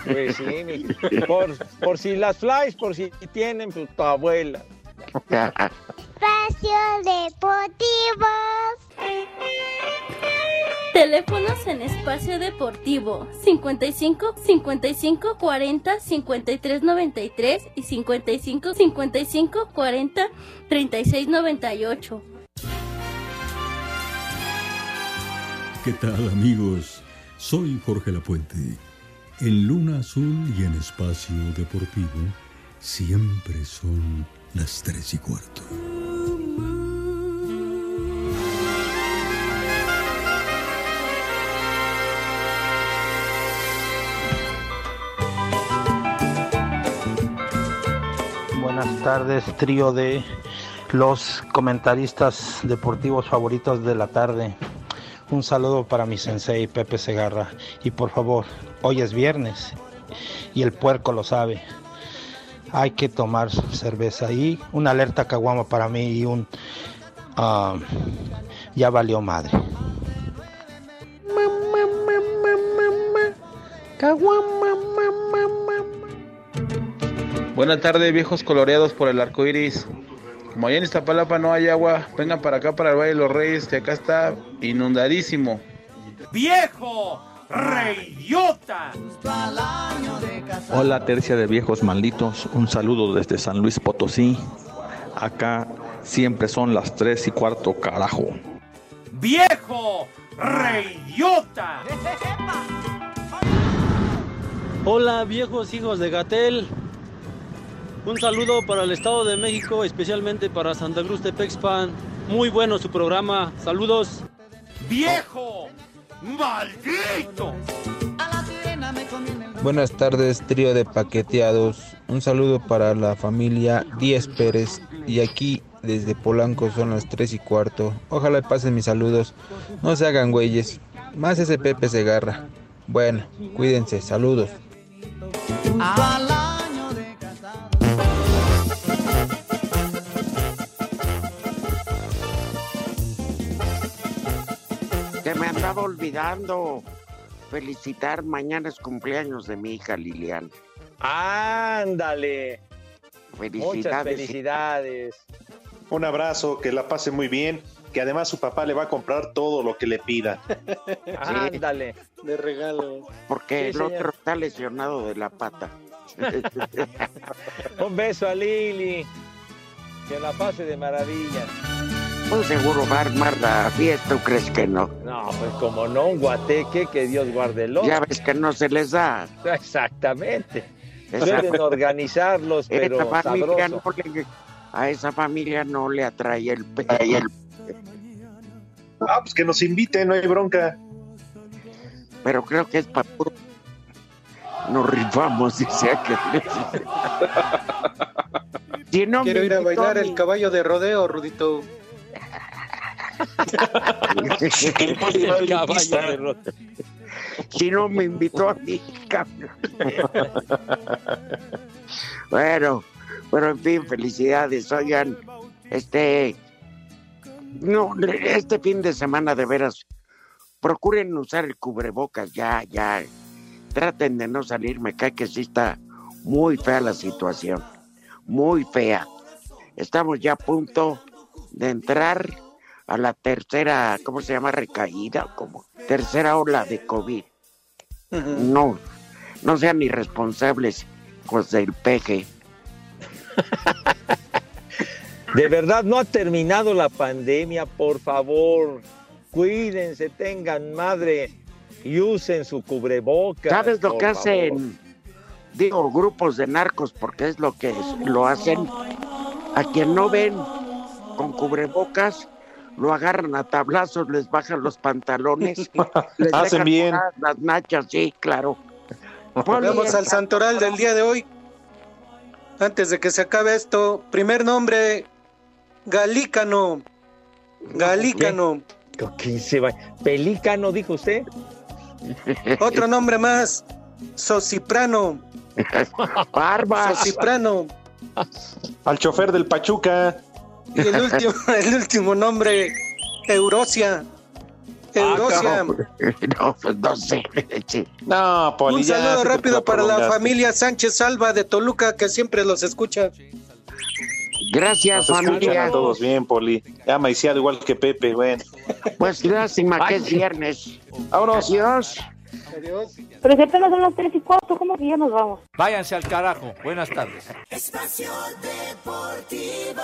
Speaker 7: Pues sí, mi- por, por si las flies, por si tienen, pues tu abuela.
Speaker 10: Espacio Deportivo.
Speaker 27: Teléfonos en espacio deportivo 55 55 40 53 93 y 55 55 40 36 98.
Speaker 30: ¿Qué tal amigos? Soy Jorge Lapuente. En Luna Azul y en Espacio Deportivo siempre son las tres y cuarto.
Speaker 31: Buenas tardes, trío de los comentaristas deportivos favoritos de la tarde. Un saludo para mi sensei Pepe Segarra. Y por favor, hoy es viernes y el puerco lo sabe. Hay que tomar cerveza y una alerta caguama para mí y un ah, ya valió madre.
Speaker 32: Buenas tardes, viejos coloreados por el arco iris. Como allá en Iztapalapa no hay agua, vengan para acá, para el Valle de los Reyes, que acá está inundadísimo.
Speaker 20: ¡Viejo! ¡Reyota!
Speaker 33: Hola, tercia de viejos malditos. Un saludo desde San Luis Potosí. Acá siempre son las tres y cuarto, carajo.
Speaker 20: ¡Viejo! ¡Reyota!
Speaker 34: Hola viejos hijos de Gatel. Un saludo para el Estado de México, especialmente para Santa Cruz de Pexpan. Muy bueno su programa. Saludos.
Speaker 20: ¡Viejo! ¡Maldito!
Speaker 35: Buenas tardes, trío de paqueteados. Un saludo para la familia Díez Pérez. Y aquí desde Polanco son las 3 y cuarto. Ojalá pasen mis saludos. No se hagan güeyes. Más ese Pepe Segarra. Bueno, cuídense. Saludos.
Speaker 5: Andaba olvidando felicitar. Mañana es cumpleaños de mi hija Lilian.
Speaker 7: Ándale.
Speaker 5: Felicidades.
Speaker 7: Muchas felicidades.
Speaker 6: Un abrazo, que la pase muy bien, que además su papá le va a comprar todo lo que le pida. <laughs>
Speaker 7: Ándale.
Speaker 28: De regalo.
Speaker 5: Porque
Speaker 7: Sí,
Speaker 5: el
Speaker 7: señor.
Speaker 5: otro está lesionado de la pata. <laughs>
Speaker 7: Un beso a Lili. Que la pase de maravilla.
Speaker 5: Pues seguro va a armar la fiesta, ¿tú crees que no?
Speaker 7: No, pues como no, un guateque, que Dios guarde el
Speaker 5: Ya ves que no se les da. <laughs>
Speaker 7: Exactamente. Pueden organizarlos, pero
Speaker 5: Esa familia no
Speaker 7: sabroso.
Speaker 5: le- a esa familia no le atrae el pe-
Speaker 6: Ah, pues que nos invite, no hay bronca.
Speaker 5: Pero creo que es para Nos rifamos, dice aquel. <laughs> Si no
Speaker 28: Quiero
Speaker 5: me
Speaker 28: ir a bailar
Speaker 5: mi-
Speaker 28: el caballo de rodeo, Rudito. <laughs>
Speaker 5: Si no me invitó a mí, <laughs> bueno, pero en fin, felicidades. Oigan, este. No, este fin de semana de veras, procuren usar el cubrebocas, ya, ya. Traten de no salir, me cae que sí está muy fea la situación. Muy fea. Estamos ya a punto de entrar a la tercera, ¿cómo se llama? Recaída, como tercera ola de COVID. No, no sean irresponsables, hijos del peje. <laughs>
Speaker 7: De verdad, no ha terminado la pandemia, por favor. Cuídense, tengan madre y usen su cubrebocas.
Speaker 5: ¿Sabes lo que
Speaker 7: favor.
Speaker 5: hacen? Digo, grupos de narcos, porque es lo que es- lo hacen. A quien no ven con cubrebocas, lo agarran a tablazos, les bajan los pantalones, <laughs> les
Speaker 6: Hacen
Speaker 5: dejan
Speaker 6: bien.
Speaker 5: las nachas, sí, claro. Poli,
Speaker 28: Vamos al santoral del día de hoy. Antes de que se acabe esto, primer nombre, Galícano. Galícano.
Speaker 7: ¿Quién se va? Pelícano, dijo usted. <laughs>
Speaker 28: Otro nombre más, Sosiprano. <laughs>
Speaker 5: Barbas.
Speaker 28: Sosiprano.
Speaker 6: Al chofer del Pachuca.
Speaker 28: Y el último, <laughs> el último nombre, Eurosia. Eurosia. <laughs>
Speaker 5: No, pues no sé. sí.
Speaker 6: No, Poli,
Speaker 28: Un saludo rápido para la familia Sánchez Salva de Toluca que siempre los escucha.
Speaker 5: Gracias,
Speaker 6: Nos
Speaker 5: familia.
Speaker 6: a todos bien, Poli. Ya maiciado igual que Pepe, bueno.
Speaker 5: Pues lástima que es viernes.
Speaker 6: Vámonos.
Speaker 5: Adiós.
Speaker 36: Pero si apenas son las 3 y cuarto, ¿cómo que ya nos vamos?
Speaker 7: Váyanse al carajo. Buenas tardes.
Speaker 37: Espacio Deportivo.